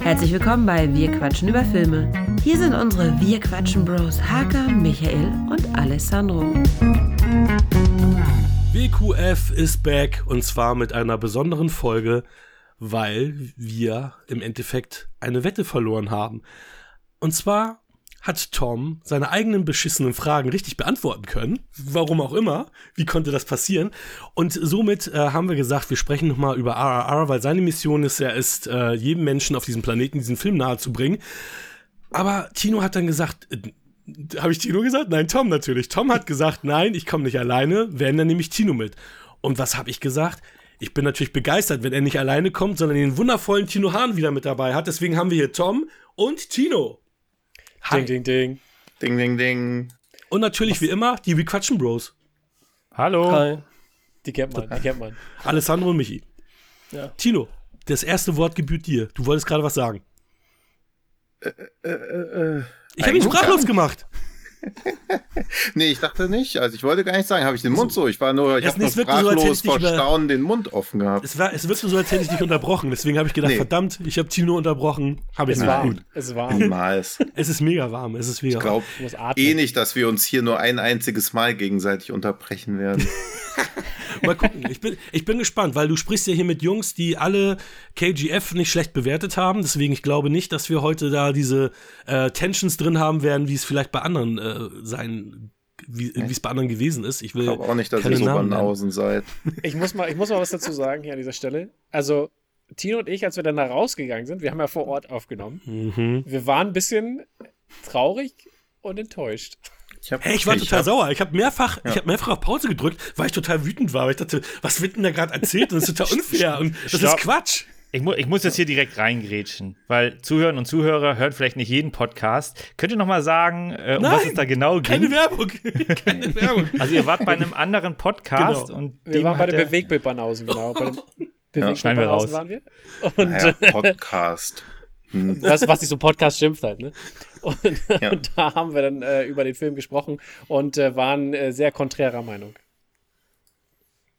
Herzlich willkommen bei Wir quatschen über Filme. Hier sind unsere Wir quatschen Bros Haka, Michael und Alessandro. WQF ist back und zwar mit einer besonderen Folge, weil wir im Endeffekt eine Wette verloren haben. Und zwar hat Tom seine eigenen beschissenen Fragen richtig beantworten können. Warum auch immer. Wie konnte das passieren? Und somit äh, haben wir gesagt, wir sprechen nochmal über RRR, weil seine Mission ist ja, ist, äh, jedem Menschen auf diesem Planeten diesen Film nahezubringen. Aber Tino hat dann gesagt, äh, habe ich Tino gesagt? Nein, Tom natürlich. Tom hat gesagt, nein, ich komme nicht alleine, wenn dann nehme ich Tino mit. Und was habe ich gesagt? Ich bin natürlich begeistert, wenn er nicht alleine kommt, sondern den wundervollen Tino Hahn wieder mit dabei hat. Deswegen haben wir hier Tom und Tino. Hi. Ding, ding, ding. Ding, ding, ding. Und natürlich, Was? wie immer, die We Quatschen Bros. Hallo. Hi. Die kennt man, die kennt man. Alessandro und Michi. Ja. Tino, das erste Wort gebührt dir. Du wolltest gerade was sagen. Äh, äh, äh, äh ich habe ihn sprachlos gemacht. nee, ich dachte nicht. Also ich wollte gar nicht sagen, habe ich den Mund so. Ich war nur, ich habe nur sprachlos so, vor Staunen den Mund offen gehabt. Es, war, es wirkte so, als hätte ich dich unterbrochen. Deswegen habe ich gedacht, nee. verdammt, ich habe Tino unterbrochen. Habe ich es nicht gut. Es war Niemals. Es ist mega warm. Es ist mega Ich glaube eh nicht, dass wir uns hier nur ein einziges Mal gegenseitig unterbrechen werden. Mal gucken. Ich bin, ich bin gespannt, weil du sprichst ja hier mit Jungs, die alle KGF nicht schlecht bewertet haben. Deswegen, ich glaube nicht, dass wir heute da diese äh, Tensions drin haben werden, wie es vielleicht bei anderen äh, sein wie es bei anderen gewesen ist. Ich will glaube auch nicht, dass ihr so Banausen seid. Ich muss, mal, ich muss mal was dazu sagen hier an dieser Stelle. Also, Tino und ich, als wir dann da rausgegangen sind, wir haben ja vor Ort aufgenommen, mhm. wir waren ein bisschen traurig und enttäuscht. Ich, hab, hey, ich war ich total hab, sauer. Ich habe mehrfach, ja. ich mehrfach auf Pause gedrückt, weil ich total wütend war. Weil ich dachte, was wird denn da gerade erzählt? Und das ist total unfair und das Stopp. ist Quatsch. Ich, mu ich muss jetzt hier direkt reingrätschen, weil Zuhörer und Zuhörer hören vielleicht nicht jeden Podcast. Könnt ihr noch mal sagen, äh, um Nein, was es da genau ging? Keine Werbung. keine Werbung. Also ihr wart bei einem anderen Podcast genau. und wir waren bei den Bewegbildbanausen, genau. Bei den ja, schneiden wir raus. waren wir. Und, naja, Podcast. Hm. Das, was sich so Podcast schimpft halt, ne? Und, ja. und da haben wir dann äh, über den Film gesprochen und äh, waren äh, sehr konträrer Meinung.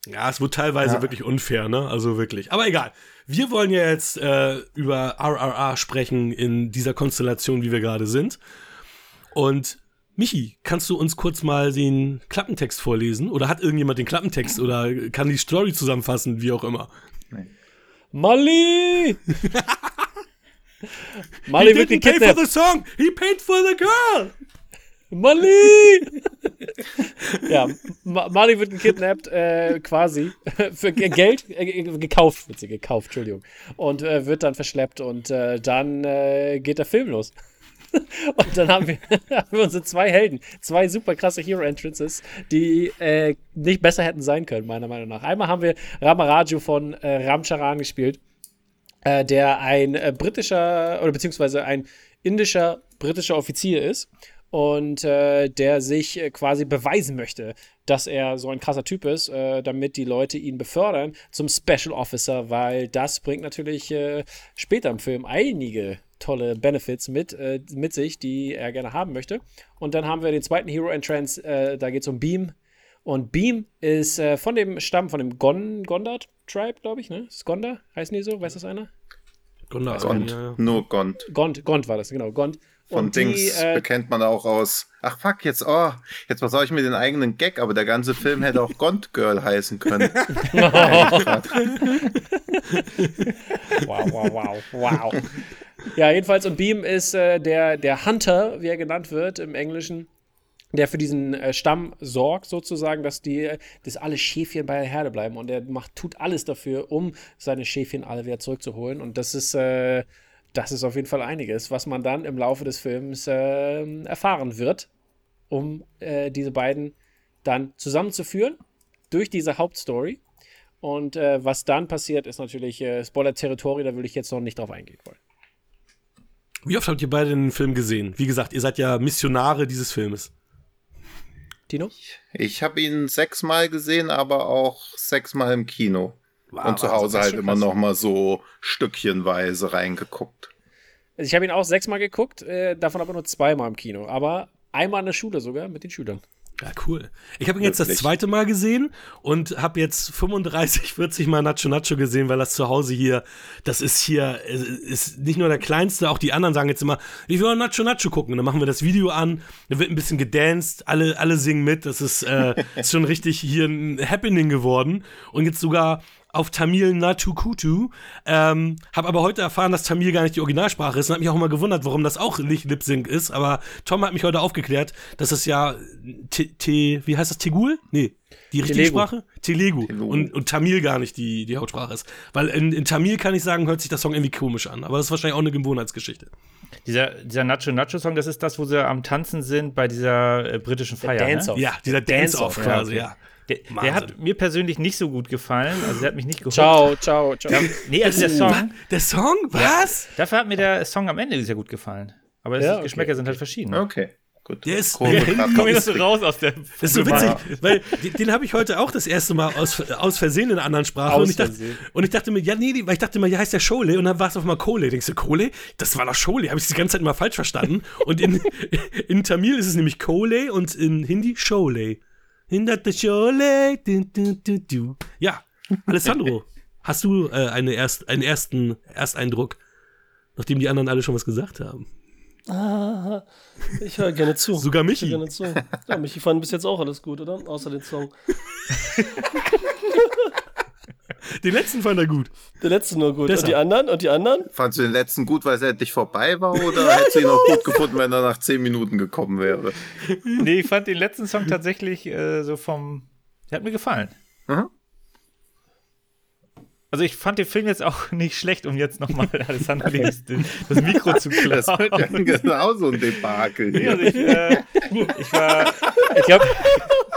Ja, es wird teilweise ja. wirklich unfair, ne? Also wirklich. Aber egal. Wir wollen ja jetzt äh, über RRR sprechen in dieser Konstellation, wie wir gerade sind. Und Michi, kannst du uns kurz mal den Klappentext vorlesen? Oder hat irgendjemand den Klappentext oder kann die Story zusammenfassen, wie auch immer? Nee. Molly! Molly He wird didn't pay for the song, he paid for the girl! Molly! ja, Molly wird gekidnappt, äh, quasi, für Geld, äh, gekauft, wird sie gekauft, Entschuldigung, und äh, wird dann verschleppt und äh, dann äh, geht der Film los. und dann haben wir, haben wir unsere zwei Helden, zwei super krasse Hero-Entrances, die äh, nicht besser hätten sein können, meiner Meinung nach. Einmal haben wir Ramaraju von Ramcharan gespielt, der ein britischer, oder beziehungsweise ein indischer britischer Offizier ist und äh, der sich äh, quasi beweisen möchte, dass er so ein krasser Typ ist, äh, damit die Leute ihn befördern zum Special Officer, weil das bringt natürlich äh, später im Film einige tolle Benefits mit, äh, mit sich, die er gerne haben möchte. Und dann haben wir den zweiten Hero Entrance, äh, da geht es um Beam. Und Beam ist von dem Stamm, von dem Gon Gondard Tribe, glaube ich, ne? Ist Gondar? Heißen die so? Weiß das einer? Gondar. Gond. Ja, ja. Nur Gond. Gond, Gond war das, genau. Gond. Von und Dings die, äh, bekennt man auch aus. Ach fuck, jetzt, oh, jetzt was soll ich mir den eigenen Gag, aber der ganze Film hätte auch Gond Girl heißen können. wow, wow, wow, wow. Ja, jedenfalls, und Beam ist äh, der, der Hunter, wie er genannt wird im Englischen, der für diesen äh, Stamm sorgt, sozusagen, dass die, dass alle Schäfchen bei der Herde bleiben. Und er macht, tut alles dafür, um seine Schäfchen alle wieder zurückzuholen. Und das ist, äh, das ist auf jeden Fall einiges, was man dann im Laufe des Films äh, erfahren wird, um äh, diese beiden dann zusammenzuführen durch diese Hauptstory. Und äh, was dann passiert, ist natürlich äh, Spoiler-Territory, da würde ich jetzt noch nicht drauf eingehen wollen. Wie oft habt ihr beide den Film gesehen? Wie gesagt, ihr seid ja Missionare dieses Filmes. Tino? Ich habe ihn sechsmal gesehen, aber auch sechsmal im Kino. War, und zu Hause halt immer noch mal so stückchenweise reingeguckt. Also ich habe ihn auch sechsmal geguckt, äh, davon aber nur zweimal im Kino. Aber einmal in der Schule sogar mit den Schülern. Ja, cool. Ich habe ihn jetzt das zweite Mal gesehen und habe jetzt 35, 40 Mal Nacho Nacho gesehen, weil das zu Hause hier, das ist hier, ist nicht nur der kleinste, auch die anderen sagen jetzt immer, ich will Nacho Nacho gucken. Und dann machen wir das Video an, da wird ein bisschen gedanced, alle, alle singen mit. Das ist, äh, ist schon richtig hier ein Happening geworden. Und jetzt sogar auf Tamil Natukutu. Ähm, habe aber heute erfahren, dass Tamil gar nicht die Originalsprache ist und habe mich auch immer gewundert, warum das auch nicht Lip Sync ist. Aber Tom hat mich heute aufgeklärt, dass es ja T, T wie heißt das Tegul? Nee, die richtige Telegu. Sprache? Telegu. Und, und Tamil gar nicht die, die Hauptsprache ist. Weil in, in Tamil kann ich sagen, hört sich der Song irgendwie komisch an. Aber das ist wahrscheinlich auch eine Gewohnheitsgeschichte. Dieser, dieser Nacho Nacho Song, das ist das, wo sie am Tanzen sind bei dieser äh, britischen Feier. Dance-Off. Ne? Ja, dieser Dance-Off Dance-Off, quasi, ja, ja. Der, der hat mir persönlich nicht so gut gefallen. Also der hat mich nicht geholt. Ciao, ciao, ciao. Ja, nee, also der Song. Was? Der Song? Was? Dafür hat mir der Song am Ende sehr gut gefallen. Aber Ja, die okay, Geschmäcker sind halt verschieden. Okay, gut. Der ist- grad Komm das so raus aus der. Das ist so witzig, weil den, den habe ich heute auch das erste Mal aus, aus Versehen in einer anderen Sprache. Aus und, ich dachte, Versehen. und ich dachte mir, ja, nee, weil ich dachte mir, ja, heißt der Schole. Und dann war es auf einmal Kole. Denkst du, Kole? Das war doch Schole. Habe ich die ganze Zeit immer falsch verstanden. Und in, in Tamil ist es nämlich Kole und in Hindi Schole. Hinderte Schole. Du, du, du, du. Ja, Alessandro, hast du äh, eine erst, einen ersten Ersteindruck, nachdem die anderen alle schon was gesagt haben? Ah, ich höre gerne zu. Sogar Ich Michi. höre gerne zu. Ja, Michi fand bis jetzt auch alles gut, oder? Außer den Song. Den letzten fand er gut. Der letzte nur gut. Besser. Und die anderen? Und die anderen? Fandst du den letzten gut, weil es endlich vorbei war, oder hättest du ihn auch gut gefunden, wenn er nach 10 Minuten gekommen wäre? Nee, ich fand den letzten Song tatsächlich äh, so vom. Der hat mir gefallen. Mhm. Also ich fand den Film jetzt auch nicht schlecht, um jetzt nochmal Alessandro das, das Mikro zu Das wird ja klauen. genau so ein Debakel hier. also ich, äh, ich war. Ich glaube,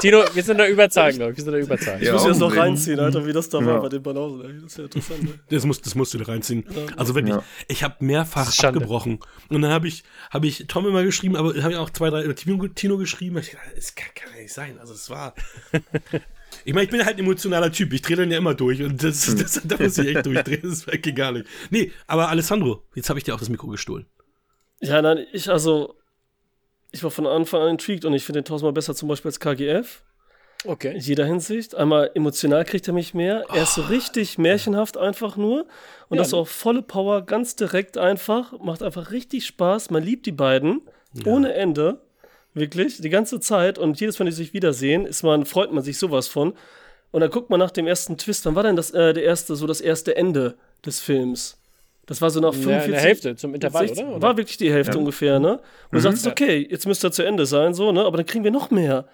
Tino, wir sind in der Überzahl, glaube ich. Wir sind in der Überzahl. Ich Ja, muss mir das noch reinziehen, Alter, wie das da Ja. war bei den Banausen. ey. Das ist ja interessant. Das, muss, das musst du da reinziehen. Also wirklich, Ja. ich habe mehrfach abgebrochen. Und dann habe ich, hab ich Tom immer geschrieben, aber habe ich auch zwei, drei, Tino, Tino geschrieben. Ich dachte, das kann, kann ja nicht sein. Also es war. Ich meine, ich bin halt ein emotionaler Typ. Ich drehe dann ja immer durch. Und das, Hm. das, da muss ich echt durchdrehen. Das geht gar nicht. Nee, aber Alessandro, jetzt habe ich dir auch das Mikro gestohlen. Ja, nein, ich also. Ich war von Anfang an intrigued und ich finde den tausendmal besser zum Beispiel als KGF. In Okay. jeder Hinsicht. Einmal emotional kriegt er mich mehr. Er ist so richtig märchenhaft einfach nur. Und Ja. das auch volle Power, ganz direkt einfach. Macht einfach richtig Spaß. Man liebt die beiden. Ohne Ende. Wirklich. Die ganze Zeit. Und jedes Mal, die sich wiedersehen, ist man, freut man sich sowas von. Und dann guckt man nach dem ersten Twist. Wann war denn das, äh, der erste, so das erste Ende des Films? Das war so nach In 45. der, in der Hälfte, zum Intervall, 60, oder? War wirklich die Hälfte ungefähr, ne? Und du sagst, Ja. okay, jetzt müsste er zu Ende sein, so, ne? Aber dann kriegen wir noch mehr.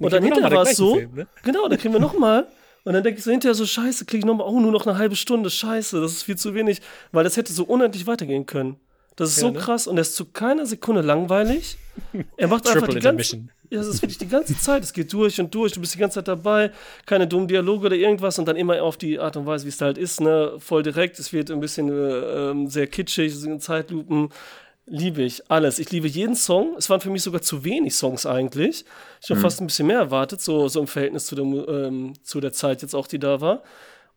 Und dann hinterher war es so, Film, ne? genau, dann kriegen wir noch mal. Und dann denke ich so hinterher so, scheiße, kriege ich noch mal, oh, nur noch eine halbe Stunde, scheiße, das ist viel zu wenig. Weil das hätte so unendlich weitergehen können. Das ist Ja, so ne? krass und er ist zu keiner Sekunde langweilig. Er macht einfach die ganze, ja, es ist wirklich die ganze Zeit, es geht durch und durch, du bist die ganze Zeit dabei, keine dummen Dialoge oder irgendwas. Und dann immer auf die Art und Weise, wie es da halt ist, ne, voll direkt, es wird ein bisschen äh, ähm, sehr kitschig, es sind Zeitlupen, liebe ich, alles. Ich liebe jeden Song, es waren für mich sogar zu wenig Songs eigentlich, ich habe fast ein bisschen mehr erwartet, so, so im Verhältnis zu der, Mu- ähm, zu der Zeit jetzt auch, die da war.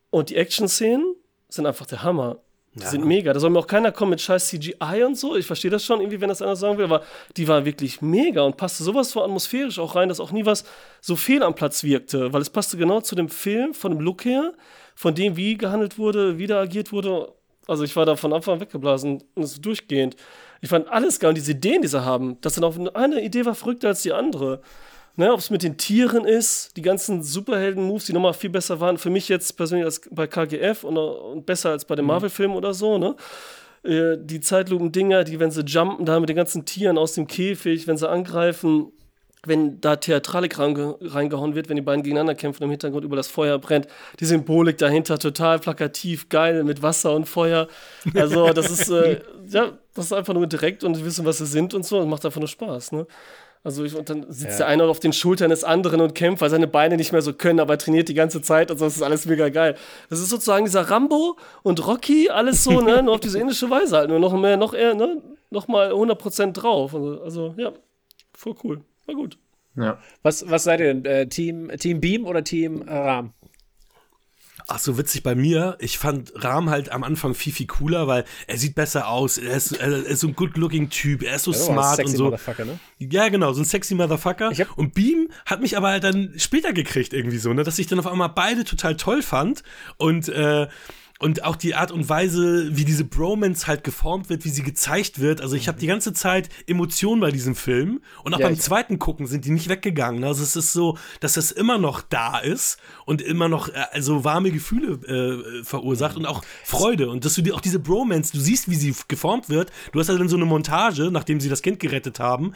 Und die Action-Szenen sind einfach der Hammer. Die sind mega. Da soll mir auch keiner kommen mit scheiß CGI und so. Ich verstehe das schon irgendwie, wenn das einer sagen will, aber die war wirklich mega und passte sowas von atmosphärisch auch rein, dass auch nie was so fehl am Platz wirkte, weil es passte genau zu dem Film, von dem Look her, von dem, wie gehandelt wurde, wie da agiert wurde. Also ich war da von Anfang an weggeblasen und es durchgehend. Ich fand alles geil und diese Ideen, die sie haben, dass dann auch eine Idee war verrückter als die andere. Ne, Ob es mit den Tieren ist, die ganzen Superhelden-Moves, die nochmal viel besser waren, für mich jetzt persönlich als bei KGF und, und besser als bei den Marvel-Filmen oder so, ne? Äh, Die Zeitlupen-Dinger, die, wenn sie jumpen, da mit den ganzen Tieren aus dem Käfig, wenn sie angreifen, wenn da Theatralik reinge reingehauen wird, wenn die beiden gegeneinander kämpfen, im Hintergrund über das Feuer brennt, die Symbolik dahinter total plakativ, geil, mit Wasser und Feuer. Also, das ist, äh, ja, das ist einfach nur direkt und sie wissen, was sie sind und so, und macht einfach nur Spaß, ne? Also ich, und dann sitzt der eine auf den Schultern des anderen und kämpft, weil seine Beine nicht mehr so können, aber er trainiert die ganze Zeit und so, das ist alles mega geil. Das ist sozusagen dieser Rambo und Rocky, alles so, ne, nur auf diese indische Weise halt, nur noch mehr, noch eher, ne, noch mal 100% drauf. Also, also, ja, voll cool, war gut. Ja. Was, was seid ihr denn? Äh, Team, Team Beam oder Team Ram? Ach so witzig bei mir. Ich fand Rahm halt am Anfang viel, viel cooler, weil er sieht besser aus. Er ist, er ist so ein good-looking Typ. Er ist so Ja, smart sexy und so. Motherfucker, ne? Ja, genau, so ein sexy Motherfucker. Und Beam hat mich aber halt dann später gekriegt irgendwie so, ne, dass ich dann auf einmal beide total toll fand und äh, und auch die Art und Weise, wie diese Bromance halt geformt wird, wie sie gezeigt wird. Also ich habe die ganze Zeit Emotionen bei diesem Film. Und auch Ja, beim zweiten Gucken sind die nicht weggegangen. Also es ist so, dass das immer noch da ist und immer noch äh, also warme Gefühle äh, verursacht und auch Freude. Und dass du dir auch diese Bromance, du siehst, wie sie geformt wird. Du hast ja dann so eine Montage, nachdem sie das Kind gerettet haben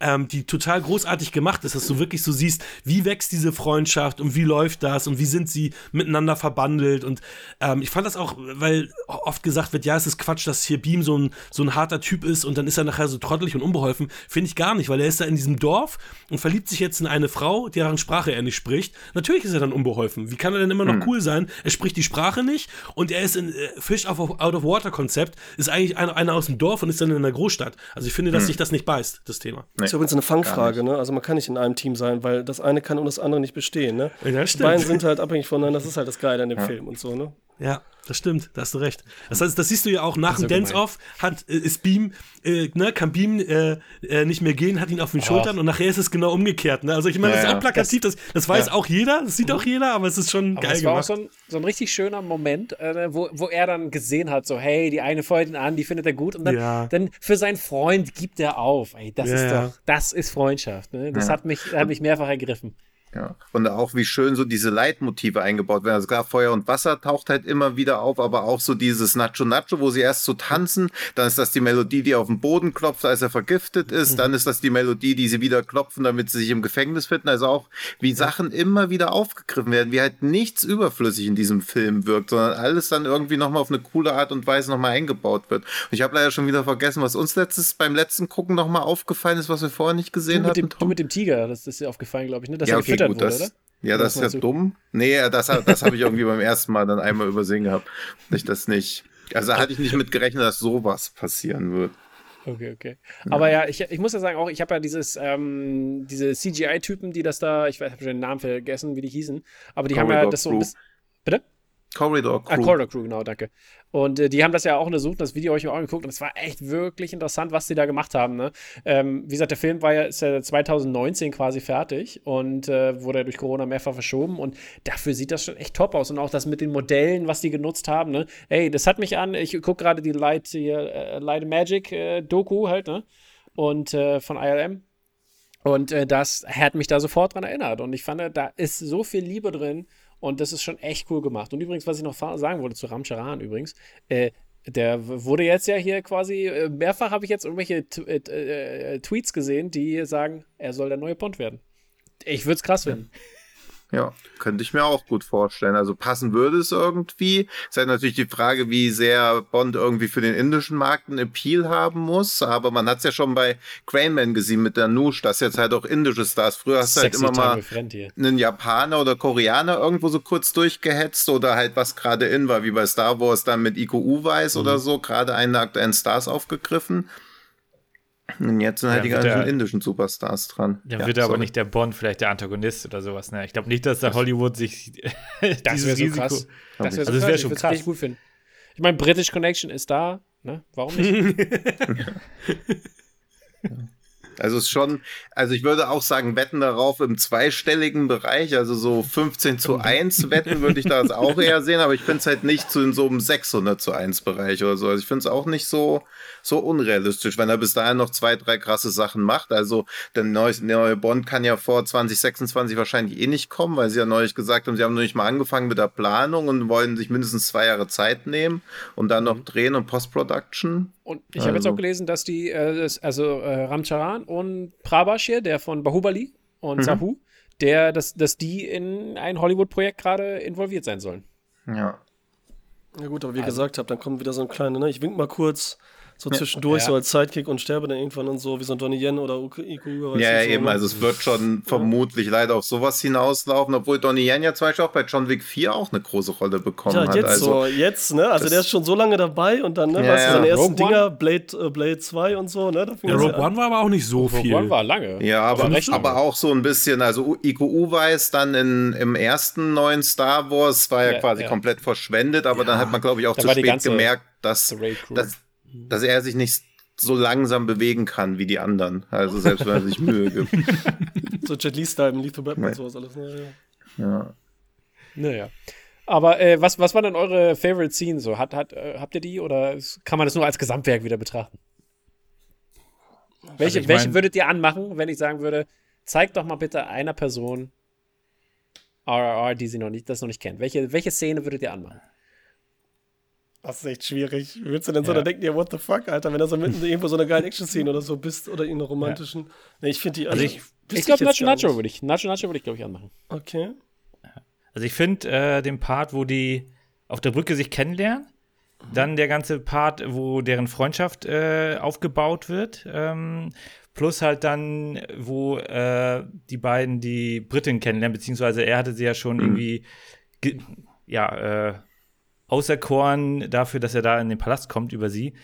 ähm, die total großartig gemacht ist, dass du wirklich so siehst, wie wächst diese Freundschaft und wie läuft das und wie sind sie miteinander verbandelt. Und ähm, ich fand das auch, weil oft gesagt wird, ja, es ist Quatsch, dass hier Beam so ein, so ein harter Typ ist und dann ist er nachher so trottelig und unbeholfen. Finde ich gar nicht, weil er ist da in diesem Dorf und verliebt sich jetzt in eine Frau, deren Sprache er nicht spricht. Natürlich ist er dann unbeholfen. Wie kann er denn immer noch cool sein? Er spricht die Sprache nicht und er ist in äh, Fish out of, Water Konzept, ist eigentlich einer, einer aus dem Dorf und ist dann in einer Großstadt. Also ich finde, dass sich das nicht beißt, das Thema. Das ist übrigens eine Fangfrage, ne? Also man kann nicht in einem Team sein, weil das eine kann und das andere nicht bestehen, ne? Ja, Die stimmt. beiden sind halt abhängig voneinander, das ist halt das Geile an dem Film und so, ne? Ja, das stimmt, da hast du recht. Das heißt, das siehst du ja auch nach dem ja Dance-Off, hat, äh, ist Beam, äh, ne, kann Beam äh, äh, nicht mehr gehen, hat ihn auf den Schultern und nachher ist es genau umgekehrt. Ne? Also ich meine, Ja, das ist ja. auch plakativ, das, das weiß auch jeder, das sieht auch jeder, aber es ist schon Aber geil es war auch gemacht. so ein, so ein richtig schöner Moment, äh, wo, wo er dann gesehen hat, so, hey, die eine freut ihn an, die findet er gut und dann, Ja. dann für seinen Freund gibt er auf. Ey, das Ja, ist ja. doch, das ist Freundschaft. Ne? Das Ja. hat, mich, hat mich mehrfach ergriffen. Ja. Und auch wie schön so diese Leitmotive eingebaut werden. Also klar, Feuer und Wasser taucht halt immer wieder auf, aber auch so dieses Nacho Nacho, wo sie erst so tanzen, dann ist das die Melodie, die auf den Boden klopft, als er vergiftet ist, dann ist das die Melodie, die sie wieder klopfen, damit sie sich im Gefängnis finden. Also auch wie Sachen immer wieder aufgegriffen werden, wie halt nichts überflüssig in diesem Film wirkt, sondern alles dann irgendwie nochmal auf eine coole Art und Weise nochmal eingebaut wird. Und ich habe leider schon wieder vergessen, was uns letztes beim letzten Gucken nochmal aufgefallen ist, was wir vorher nicht Du gesehen dem, hatten. du mit dem Tiger, das ist dir aufgefallen, glaube ich, ne? dass ja, okay, gut, wurde, das, oder? ja, Oder das ist ja du? dumm. Nee, das, das habe ich irgendwie beim ersten Mal dann einmal übersehen gehabt. Ich das nicht. Also hatte ich nicht mit gerechnet, dass sowas passieren wird. Okay, okay. Aber ja, ich, ich muss ja sagen, auch ich habe ja dieses, ähm, diese CGI-Typen, die das da, ich habe schon den Namen vergessen, wie die hießen, aber die haben ja Corridor das so bisschen. Bitte? Corridor Crew. Ah, Corridor Crew, genau, danke. Und äh, die haben das ja auch untersucht, das Video habe ich mir auch angeguckt und es war echt wirklich interessant, was die da gemacht haben. Ne? Ähm, wie gesagt, der Film war ja, ist ja 2019 quasi fertig und äh, wurde ja durch Corona mehrfach verschoben und dafür sieht das schon echt top aus und auch das mit den Modellen, was die genutzt haben. Ne? Ey, das hat mich an, ich gucke gerade die Light, hier, äh, Light Magic äh, Doku halt, ne? Und äh, von ILM. Und äh, das hat mich da sofort dran erinnert. Und ich fand, da ist so viel Liebe drin und das ist schon echt cool gemacht. Und übrigens, was ich noch sagen wollte zu Ramcharan übrigens, äh, der wurde jetzt ja hier quasi, äh, mehrfach habe ich jetzt irgendwelche äh, äh, Tweets gesehen, die sagen, er soll der neue Bond werden. Ich würde es krass finden. Ja, könnte ich mir auch gut vorstellen. Also passen würde es irgendwie. Es ist halt natürlich die Frage, wie sehr Bond irgendwie für den indischen Markt einen Appeal haben muss. Aber man hat es ja schon bei Craneman gesehen mit der Nush, dass jetzt halt auch indische Stars. Früher hast du halt immer mal einen Japaner oder Koreaner irgendwo so kurz durchgehetzt oder halt was gerade in war, wie bei Star Wars dann mit Iko Uweis Mhm. oder so, gerade einen der aktuellen Stars aufgegriffen. Und jetzt sind halt Ja, die ganzen der- indischen Superstars dran. Dann Ja, wird aber sorry. nicht der Bond vielleicht der Antagonist oder sowas. Ne? Ich glaube nicht, dass da Hollywood sich Das dieses wäre so Risiko. krass. Das wäre so Also, das wär schon ich krass. richtig gut finden. Ich meine, British Connection ist da. Ne? Warum nicht? Also es ist schon, also ich würde auch sagen, wetten darauf im zweistelligen Bereich, also so 15 zu 1 wetten würde ich das auch eher sehen, aber ich finde es halt nicht so in so einem 600 zu 1 Bereich oder so. Also ich finde es auch nicht so, so unrealistisch, wenn er bis dahin noch zwei, drei krasse Sachen macht. Also der neue, der neue Bond kann ja vor 2026 wahrscheinlich eh nicht kommen, weil sie ja neulich gesagt haben, sie haben noch nicht mal angefangen mit der Planung und wollen sich mindestens zwei Jahre Zeit nehmen und dann noch drehen und Post-Production. Und ich habe jetzt Also. auch gelesen, dass die, äh, also äh, Ramcharan und Prabhash hier, der von Bahubali und Sahu, der, dass, dass die in ein Hollywood-Projekt gerade involviert sein sollen. Ja. Ja gut, aber wie ihr gesagt habt, dann kommt wieder so ein kleiner, ne? Ich wink mal kurz, so zwischendurch, Ja. so als Sidekick und sterbe dann irgendwann und so, wie so ein Donnie Yen oder Iko Uga. Ja, ja, so, eben. ne? Also es wird schon vermutlich leider auf sowas hinauslaufen, obwohl Donnie Yen ja zum Beispiel auch bei John Wick 4 auch eine große Rolle bekommen Ja, hat. jetzt also, so, jetzt, ne? Also der ist schon so lange dabei und dann, ne, Ja, weißt du, ja. seine ersten Rogue? Dinger, Blade, äh, Blade 2 und so, ne? Da fing Ja, Rogue One war aber auch nicht so Rogue viel. One war lange. Ja, aber, recht aber lange. auch so ein bisschen, also Iko Uweis dann in, im ersten neuen Star Wars war ja, Ja, quasi ja. komplett verschwendet, aber dann hat man, glaube ich, auch Da zu war spät gemerkt, dass, dass, dass er sich nicht so langsam bewegen kann wie die anderen. Also selbst wenn er sich Mühe gibt. so Jet Li-Style im Lethal Weapon Nee. und sowas alles, ne? Ja. Ja. Naja. Aber äh, was, was waren denn eure Favorite Scenes so? Hat, hat, äh, habt ihr die oder kann man das nur als Gesamtwerk wieder betrachten? Welche, ich welche würdet ihr anmachen, wenn ich sagen würde, zeigt doch mal bitte einer Person RRR, die sie noch nicht, das noch nicht kennt. Welche, welche Szene würdet ihr anmachen? Das ist echt schwierig. Wie willst du denn so Ja. da denken, ja, what the fuck, Alter, wenn du so mitten irgendwo so eine geile Action-Szene oder so bist oder in einer romantischen. Nee, ich finde die. Also ich- wüsste Ich glaube, Nacho Nacho würde ich. Nacho Nacho würde ich, glaube ich, anmachen. Okay. Also ich finde äh, den Part, wo die auf der Brücke sich kennenlernen, dann der ganze Part, wo deren Freundschaft äh, aufgebaut wird, ähm, plus halt dann, wo äh, die beiden die Britin kennenlernen, beziehungsweise er hatte sie ja schon irgendwie, ge- ja, äh, auserkoren dafür, dass er da in den Palast kommt über sie.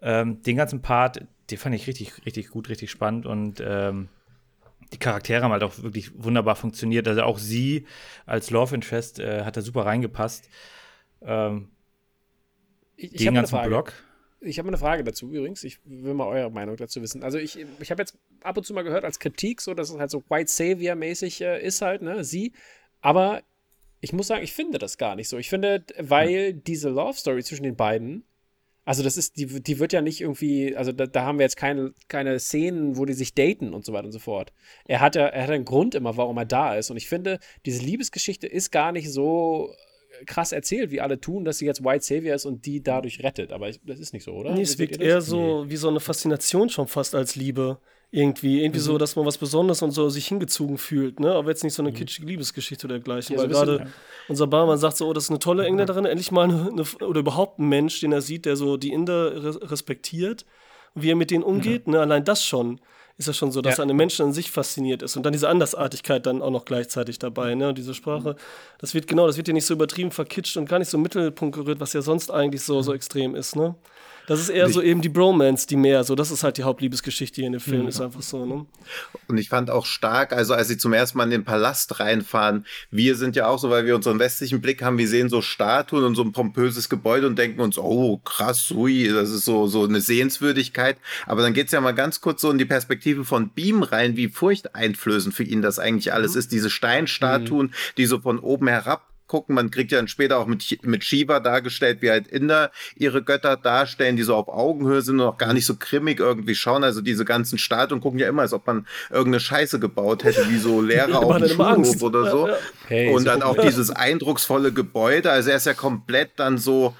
Ähm, den ganzen Part, den fand ich richtig, richtig gut, richtig spannend und ähm, die Charaktere haben halt auch wirklich wunderbar funktioniert. Also auch sie als Love Interest äh, hat da super reingepasst. Ähm, Ich, ich den habe eine ganzen Frage. Block. Ich habe eine Frage dazu übrigens. Ich will mal eure Meinung dazu wissen. Also ich, ich habe jetzt ab und zu mal gehört als Kritik, so dass es halt so White Savior-mäßig äh, ist halt, ne, sie. Aber ich muss sagen, ich finde das gar nicht so. Ich finde, weil diese Love Story zwischen den beiden, also das ist, die, die wird ja nicht irgendwie, also da, da haben wir jetzt keine, keine Szenen, wo die sich daten und so weiter und so fort. Er hat ja, er hat einen Grund immer, warum er da ist. Und ich finde, diese Liebesgeschichte ist gar nicht so krass erzählt, wie alle tun, dass sie jetzt White Savior ist und die dadurch rettet. Aber das ist nicht so, oder? Nee, es wirkt eher so wie so eine Faszination schon fast als Liebe. Irgendwie. Irgendwie so, dass man was Besonderes und so sich hingezogen fühlt, ne? Aber jetzt nicht so eine kitschige Liebesgeschichte oder dergleichen. Ja, so Weil bisschen, gerade unser Barmann sagt so, oh, das ist eine tolle Engländerin, endlich mal eine, eine, oder überhaupt ein Mensch, den er sieht, der so die Inder res- respektiert, wie er mit denen umgeht, ne? Allein das schon ist ja schon so, dass Ja. er an den Menschen an sich fasziniert ist und dann diese Andersartigkeit dann auch noch gleichzeitig dabei, ne? Und diese Sprache, das wird genau, das wird ja nicht so übertrieben verkitscht und gar nicht so im Mittelpunkt gerührt, was ja sonst eigentlich so, so extrem ist, ne? Das ist eher so eben die Bromance, die mehr, so, das ist halt die Hauptliebesgeschichte hier in dem Film, ist einfach so, ne? Und ich fand auch stark, also als sie zum ersten Mal in den Palast reinfahren, wir sind ja auch so, weil wir unseren westlichen Blick haben, wir sehen so Statuen und so ein pompöses Gebäude und denken uns, oh krass, ui, das ist so, so eine Sehenswürdigkeit. Aber dann geht's ja mal ganz kurz so in die Perspektive von Beam rein, wie furchteinflößend für ihn das eigentlich alles ist. Diese Steinstatuen, die so von oben herab gucken. Man kriegt ja dann später auch mit, mit Shiva dargestellt, wie halt Inder ihre Götter darstellen, die so auf Augenhöhe sind und auch gar nicht so grimmig irgendwie schauen. Also diese ganzen Statuen gucken ja immer, als ob man irgendeine Scheiße gebaut hätte, wie so Lehrer auf dem Angst. Schulhof oder so. Ja, ja. Hey, und so dann auch wir. dieses eindrucksvolle Gebäude. Also er ist ja komplett dann so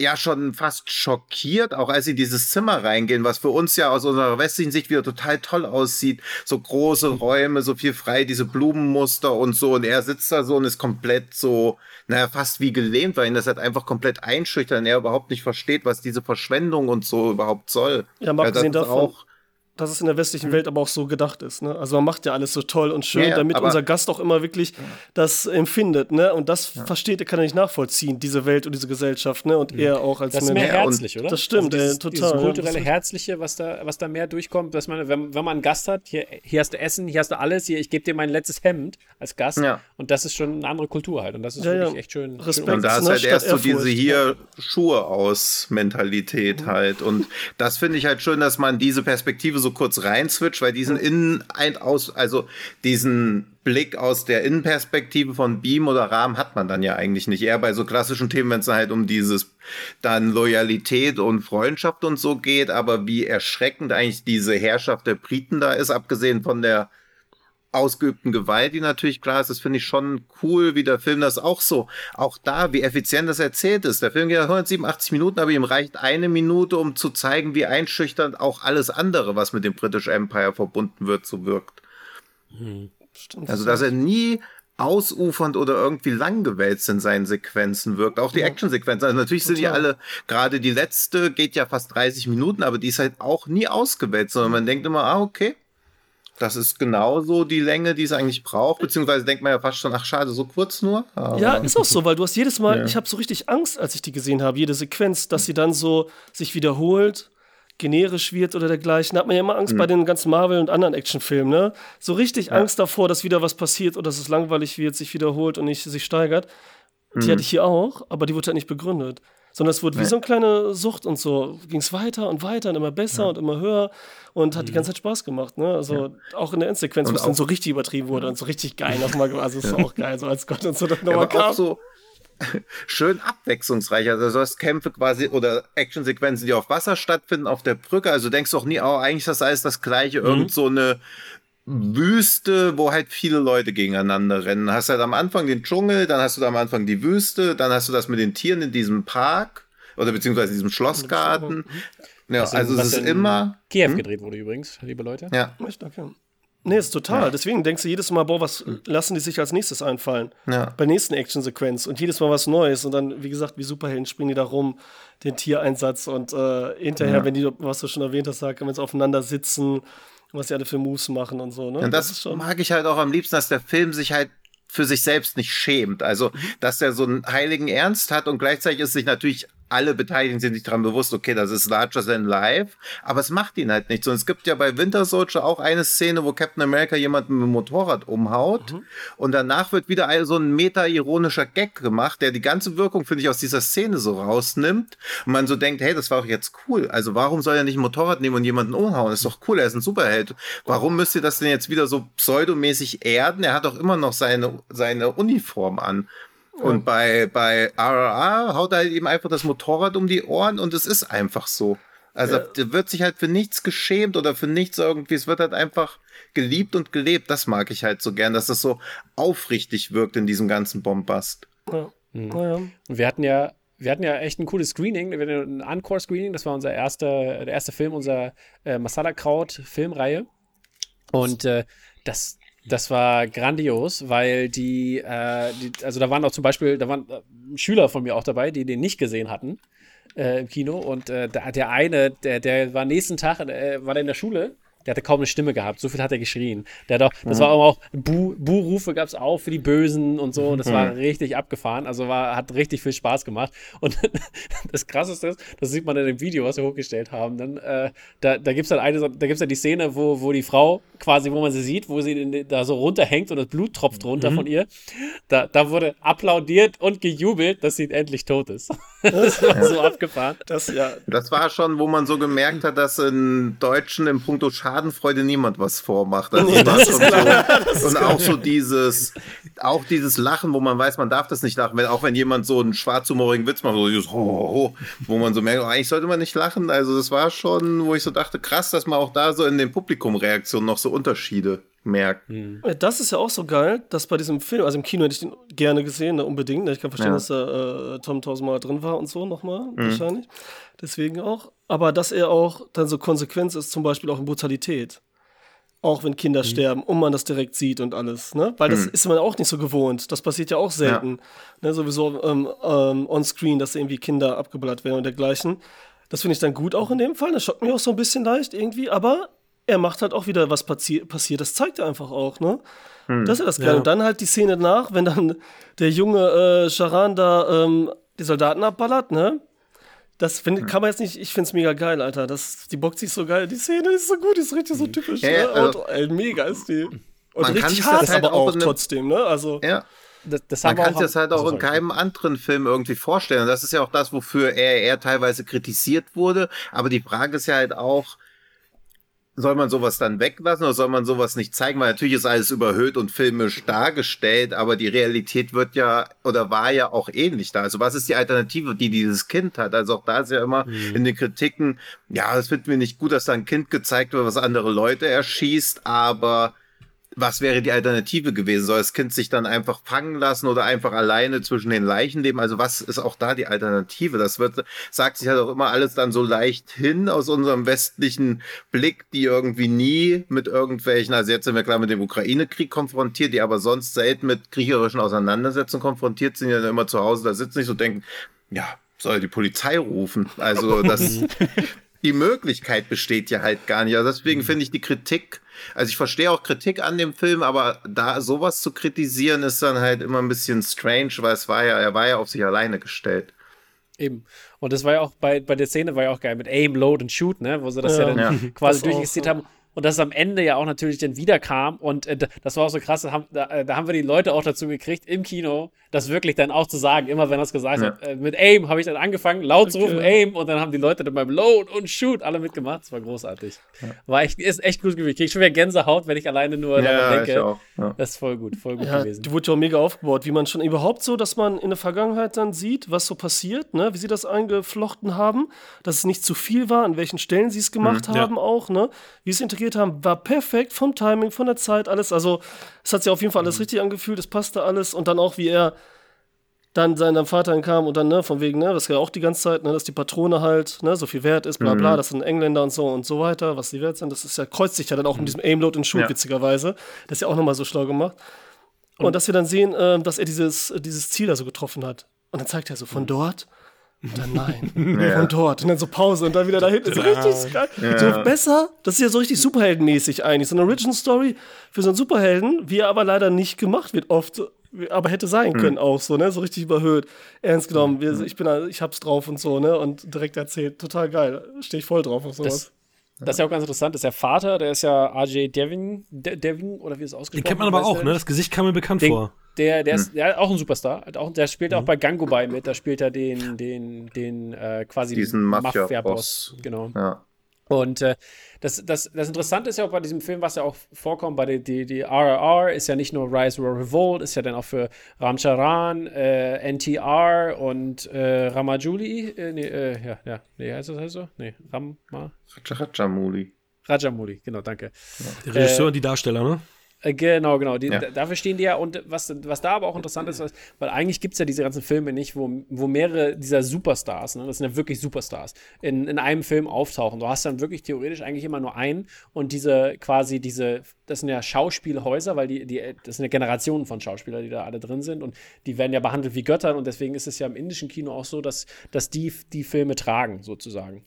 ja schon fast schockiert, auch als sie in dieses Zimmer reingehen, was für uns ja aus unserer westlichen Sicht wieder total toll aussieht. So große Räume, so viel frei, diese Blumenmuster und so. Und er sitzt da so und ist komplett so, naja, fast wie gelähmt, weil ihn das halt einfach komplett einschüchtert und er überhaupt nicht versteht, was diese Verschwendung und so überhaupt soll. Ja, mal das abgesehen ist davon, auch dass es in der westlichen Welt aber auch so gedacht ist. Ne? Also man macht ja alles so toll und schön, Ja, ja, damit aber- unser Gast auch immer wirklich das empfindet. Ne? Und das versteht er, kann er nicht nachvollziehen, diese Welt und diese Gesellschaft. Ne? Und er auch als Das ist mehr Ja, herzlich, oder? das stimmt, dieses, ey, total, Dieses ja, kulturelle Herzliche, was da, was da mehr durchkommt, dass man, wenn, wenn man einen Gast hat, hier, hier hast du Essen, hier hast du alles, hier, ich gebe dir mein letztes Hemd als Gast. Ja. Und das ist schon eine andere Kultur halt. Und das ist Ja, wirklich ja. echt schön. Respekt. schön Und da ist ne, halt erst so diese hier Schuhe aus Mentalität halt. Und das finde ich halt schön, dass man diese Perspektive so kurz reinswitcht, weil diesen Innen, ein, aus, also diesen Blick aus der Innenperspektive von Beam oder Rahm hat man dann ja eigentlich nicht. Eher bei so klassischen Themen, wenn es halt um dieses dann Loyalität und Freundschaft und so geht, aber wie erschreckend eigentlich diese Herrschaft der Briten da ist, abgesehen von der ausgeübten Gewalt, die natürlich klar ist, das finde ich schon cool, wie der Film das auch so, auch da, wie effizient das erzählt ist. Der Film geht ja 187 Minuten, aber ihm reicht eine Minute, um zu zeigen, wie einschüchternd auch alles andere, was mit dem British Empire verbunden wird, so wirkt. Stimmt. Also, dass er nie ausufernd oder irgendwie langgewälzt in seinen Sequenzen wirkt. Auch die Actionsequenzen. Also natürlich sind die Total. alle, gerade die letzte geht ja fast 30 Minuten, aber die ist halt auch nie ausgewälzt, sondern man denkt immer, ah, okay. Das ist genauso die Länge, die es eigentlich braucht, beziehungsweise denkt man ja fast schon, ach schade, so kurz nur. Aber Ja, ist auch so, weil du hast jedes Mal, Ja. ich habe so richtig Angst, als ich die gesehen habe, jede Sequenz, dass sie dann so sich wiederholt, generisch wird oder dergleichen. Da hat man ja immer Angst bei den ganzen Marvel- und anderen Actionfilmen, ne? So richtig Angst davor, dass wieder was passiert oder dass es langweilig wird, sich wiederholt und nicht sich steigert. Die hatte ich hier auch, aber die wurde halt nicht begründet. Sondern es wurde wie so eine kleine Sucht und so ging es weiter und weiter und immer besser und immer höher und hat die ganze Zeit Spaß gemacht. Ne? Also auch in der Endsequenz, wo es dann auch- so richtig übertrieben wurde und so richtig geil nochmal. Also es ist auch geil, so als Gott und so dann Ja, nochmal aber auch kam. so schön abwechslungsreich. Also du hast Kämpfe quasi oder Actionsequenzen, die auf Wasser stattfinden, auf der Brücke. Also du denkst doch nie, oh, eigentlich ist das alles das gleiche. Irgend so eine Wüste, wo halt viele Leute gegeneinander rennen. Hast halt am Anfang den Dschungel, dann hast du da am Anfang die Wüste, dann hast du das mit den Tieren in diesem Park oder beziehungsweise in diesem Schlossgarten. Ja, Was in- also was es ist in immer. Kiew gedreht wurde übrigens, liebe Leute. Ja, Echt, okay. Nee, ist total. Deswegen denkst du jedes Mal, boah, was lassen die sich als nächstes einfallen? ja. Bei der nächsten Actionsequenz und jedes Mal was Neues und dann, wie gesagt, wie Superhelden springen die da rum, den Tiereinsatz und äh, hinterher, wenn die, was du schon erwähnt hast, sagen, wenn sie aufeinander sitzen, was sie alle für Moves machen und so, ne? Und das, ist mag ich halt auch am liebsten, dass der Film sich halt für sich selbst nicht schämt. Also, dass er so einen heiligen Ernst hat und gleichzeitig ist sich natürlich alle Beteiligten sind sich daran bewusst, okay, das ist larger than life, aber es macht ihn halt nicht. Und es gibt ja bei Winter Soldier auch eine Szene, wo Captain America jemanden mit dem Motorrad umhaut und danach wird wieder so ein meta-ironischer Gag gemacht, der die ganze Wirkung, finde ich, aus dieser Szene so rausnimmt und man so denkt, hey, das war doch jetzt cool. Also warum soll er nicht ein Motorrad nehmen und jemanden umhauen? ist doch cool, er ist ein Superheld. Warum müsst ihr das denn jetzt wieder so pseudomäßig erden? Er hat doch immer noch seine, seine Uniform an. Und bei, bei RRR haut er halt eben einfach das Motorrad um die Ohren und es ist einfach so. Also der wird sich halt für nichts geschämt oder für nichts irgendwie. Es wird halt einfach geliebt und gelebt. Das mag ich halt so gern, dass das so aufrichtig wirkt in diesem ganzen Bombast. Ja. Naja. Und wir hatten ja, wir hatten ja echt ein cooles Screening, wir hatten ein Encore-Screening, das war unser erster, der erste Film unserer äh, Masala Kraut-Filmreihe. Und äh, das, das war grandios, weil die, äh, die, also da waren auch zum Beispiel, da waren äh, Schüler von mir auch dabei, die den nicht gesehen hatten äh, im Kino. Und äh, der, der eine, der, der war nächsten Tag, äh, war der in der Schule. Der hatte kaum eine Stimme gehabt, so viel hat er geschrien. Der hat auch, das war auch Bu- Bu-Rufe gab es auch für die Bösen und so. Und das war richtig abgefahren. Also war, hat richtig viel Spaß gemacht. Und das krasseste ist, das sieht man in dem Video, was wir hochgestellt haben. Dann, äh, da da gibt es dann eine, da gibt's dann die Szene, wo, wo die Frau quasi, wo man sie sieht, wo sie den- da so runterhängt und das Blut tropft runter von ihr. Da, da wurde applaudiert und gejubelt, dass sie endlich tot ist. das war so abgefahren. Das, ja, Das war schon, wo man so gemerkt hat, dass in Deutschen im Punkto Schadenfreude niemand was vormacht. Also Nee, das das war ist schon so, und auch so dieses, auch dieses Lachen, wo man weiß, man darf das nicht lachen, wenn, auch wenn jemand so einen schwarzhumorigen Witz macht, so dieses Ho, ho, ho, wo man so merkt, oh, eigentlich sollte man nicht lachen. Also das war schon, wo ich so dachte, krass, dass man auch da so in den Publikumreaktionen noch so Unterschiede merkt. Äh, Das ist ja auch so geil, dass bei diesem Film, also im Kino hätte ich den gerne gesehen, ne, unbedingt. ne. Ich kann verstehen, Ja. dass da äh, Tom tausendmal drin war und so nochmal, Mhm. wahrscheinlich. Deswegen auch. Aber dass er auch dann so Konsequenz ist, zum Beispiel auch in Brutalität. Auch wenn Kinder Mhm. sterben und man das direkt sieht und alles. Ne? Weil das ist man auch nicht so gewohnt. Das passiert ja auch selten. Ne? Sowieso ähm, ähm, on-screen, dass irgendwie Kinder abgeballert werden und dergleichen. Das finde ich dann gut auch in dem Fall. Das schockt mich auch so ein bisschen leicht irgendwie. Aber er macht halt auch wieder, was passi passiert. Das zeigt er einfach auch. Ne? Das ist ja das Geile. Ja. Und dann halt die Szene nach, wenn dann der junge äh, Charan da ähm, die Soldaten abballert, ne? Das find, kann man jetzt nicht, ich find's mega geil, Alter. Das, die boxt sich so geil, die Szene ist so gut, die ist richtig so typisch. Ja, ne? also- und, ey, mega ist die. Und Man kann richtig sich hart das halt aber auch auch trotzdem, ne? Also, Ja. Das, das Man kann sich das halt auch Achso, in keinem anderen Film irgendwie vorstellen. Und das ist ja auch das, wofür er, er teilweise kritisiert wurde. Aber die Frage ist ja halt auch, soll man sowas dann weglassen oder soll man sowas nicht zeigen? Weil natürlich ist alles überhöht und filmisch dargestellt, aber die Realität wird ja oder war ja auch ähnlich da. Also was ist die Alternative, die dieses Kind hat? Also auch da ist ja immer Mhm. in den Kritiken, ja, das finden wir nicht gut, dass da ein Kind gezeigt wird, was andere Leute erschießt, aber was wäre die Alternative gewesen? Soll das Kind sich dann einfach fangen lassen oder einfach alleine zwischen den Leichen leben? Also was ist auch da die Alternative? Das wird, sagt sich halt auch immer alles dann so leicht hin aus unserem westlichen Blick, die irgendwie nie mit irgendwelchen, also jetzt sind wir klar mit dem Ukraine-Krieg konfrontiert, die aber sonst selten mit kriegerischen Auseinandersetzungen konfrontiert sind, die dann immer zu Hause da sitzen, nicht so denken, ja, soll die Polizei rufen. Also das, die Möglichkeit besteht ja halt gar nicht. Also deswegen finde ich die Kritik, also ich verstehe auch Kritik an dem Film, aber da sowas zu kritisieren ist dann halt immer ein bisschen strange, weil es war ja, er war ja auf sich alleine gestellt. Eben. Und das war ja auch bei, bei der Szene war ja auch geil mit Aim, Load und Shoot, ne? Wo sie das ja, Ja. dann Ja. quasi Das durchgezielt auch, ja. haben. Und dass es am Ende ja auch natürlich dann wieder kam. Und äh, das war auch so krass, da haben, da, äh, da haben wir die Leute auch dazu gekriegt, im Kino, das wirklich dann auch zu sagen, immer wenn er es gesagt Ja. hat. Äh, mit Aim habe ich dann angefangen, laut zu rufen, Okay. Aim. Und dann haben die Leute dann beim Load und Shoot alle mitgemacht. Das war großartig. War echt, ist echt gut gewesen. Ich krieg schon wieder Gänsehaut, wenn ich alleine nur daran Ja, ich denke. auch. Ja. Das ist voll gut, voll gut Ja, gewesen. die wurde ja auch mega aufgebaut, wie man schon überhaupt so, dass man in der Vergangenheit dann sieht, was so passiert, ne? wie sie das eingeflochten haben, dass es nicht zu viel war, an welchen Stellen sie es gemacht ja. haben auch, ne? wie es integriert haben, war perfekt vom Timing, von der Zeit, alles. Also es hat sich auf jeden Fall alles richtig angefühlt, es passte alles und dann auch, wie er dann seinem Vater kam und dann, ne, von wegen, ne, das ist ja auch die ganze Zeit, ne, dass die Patrone halt, ne, so viel wert ist, bla bla, das sind Engländer und so und so weiter, was die wert sind, das ist ja, kreuzt sich ja dann auch mit diesem Aimload in Shoot, Ja. witzigerweise. Das ist ja auch nochmal so schlau gemacht. Und, dass wir dann sehen, ähm, dass er dieses, dieses Ziel da so getroffen hat. Und dann zeigt er so von dort und dann nein. Ja. Von dort. Und dann so Pause und dann wieder dahin. So richtig geil. So besser. Das ist ja so richtig superheldenmäßig eigentlich. So eine Origin Story für so einen Superhelden, wie er aber leider nicht gemacht wird, oft. Aber hätte sein können auch so, ne? So richtig überhöht. Ernst genommen. Wir, ich bin, ich hab's drauf und so, ne? Und direkt erzählt. Total geil. Stehe ich voll drauf auf sowas. Das, das ist ja auch ganz interessant, dass der Vater, der ist ja RJ Devin, De Devin oder wie es ausgesprochen Den kennt man aber auch, der ne? Das Gesicht kam mir bekannt Den, vor. Der, der ist ja, auch ein Superstar. Auch, der spielt auch bei Gangobai mit. Da spielt er den, den, den äh, quasi Diesen Mafia-Boss. Mafia-Boss. Genau. Ja. Und äh, das, das, das Interessante ist ja auch bei diesem Film, was ja auch vorkommt, bei der die, die RRR ist ja nicht nur Rise or Revolt, ist ja dann auch für Ramcharan, äh, NTR und äh, Ramajuli. Äh, nee, äh, ja, ja, nee, heißt das heißt so? Nee, Rama. Jamuli. Rajamouli, genau, danke. Der Regisseur und die Darsteller, ne? Äh, Genau, genau. Die, Ja. da- Dafür stehen die ja. Und was, was da aber auch interessant ist, weil eigentlich gibt es ja diese ganzen Filme nicht, wo, wo mehrere dieser Superstars, ne, das sind ja wirklich Superstars, in, in einem Film auftauchen. Du hast dann wirklich theoretisch eigentlich immer nur einen und diese quasi diese, das sind ja Schauspielhäuser, weil die, die, das sind ja Generationen von Schauspielern, die da alle drin sind und die werden ja behandelt wie Götter und deswegen ist es ja im indischen Kino auch so, dass, dass die die Filme tragen, sozusagen.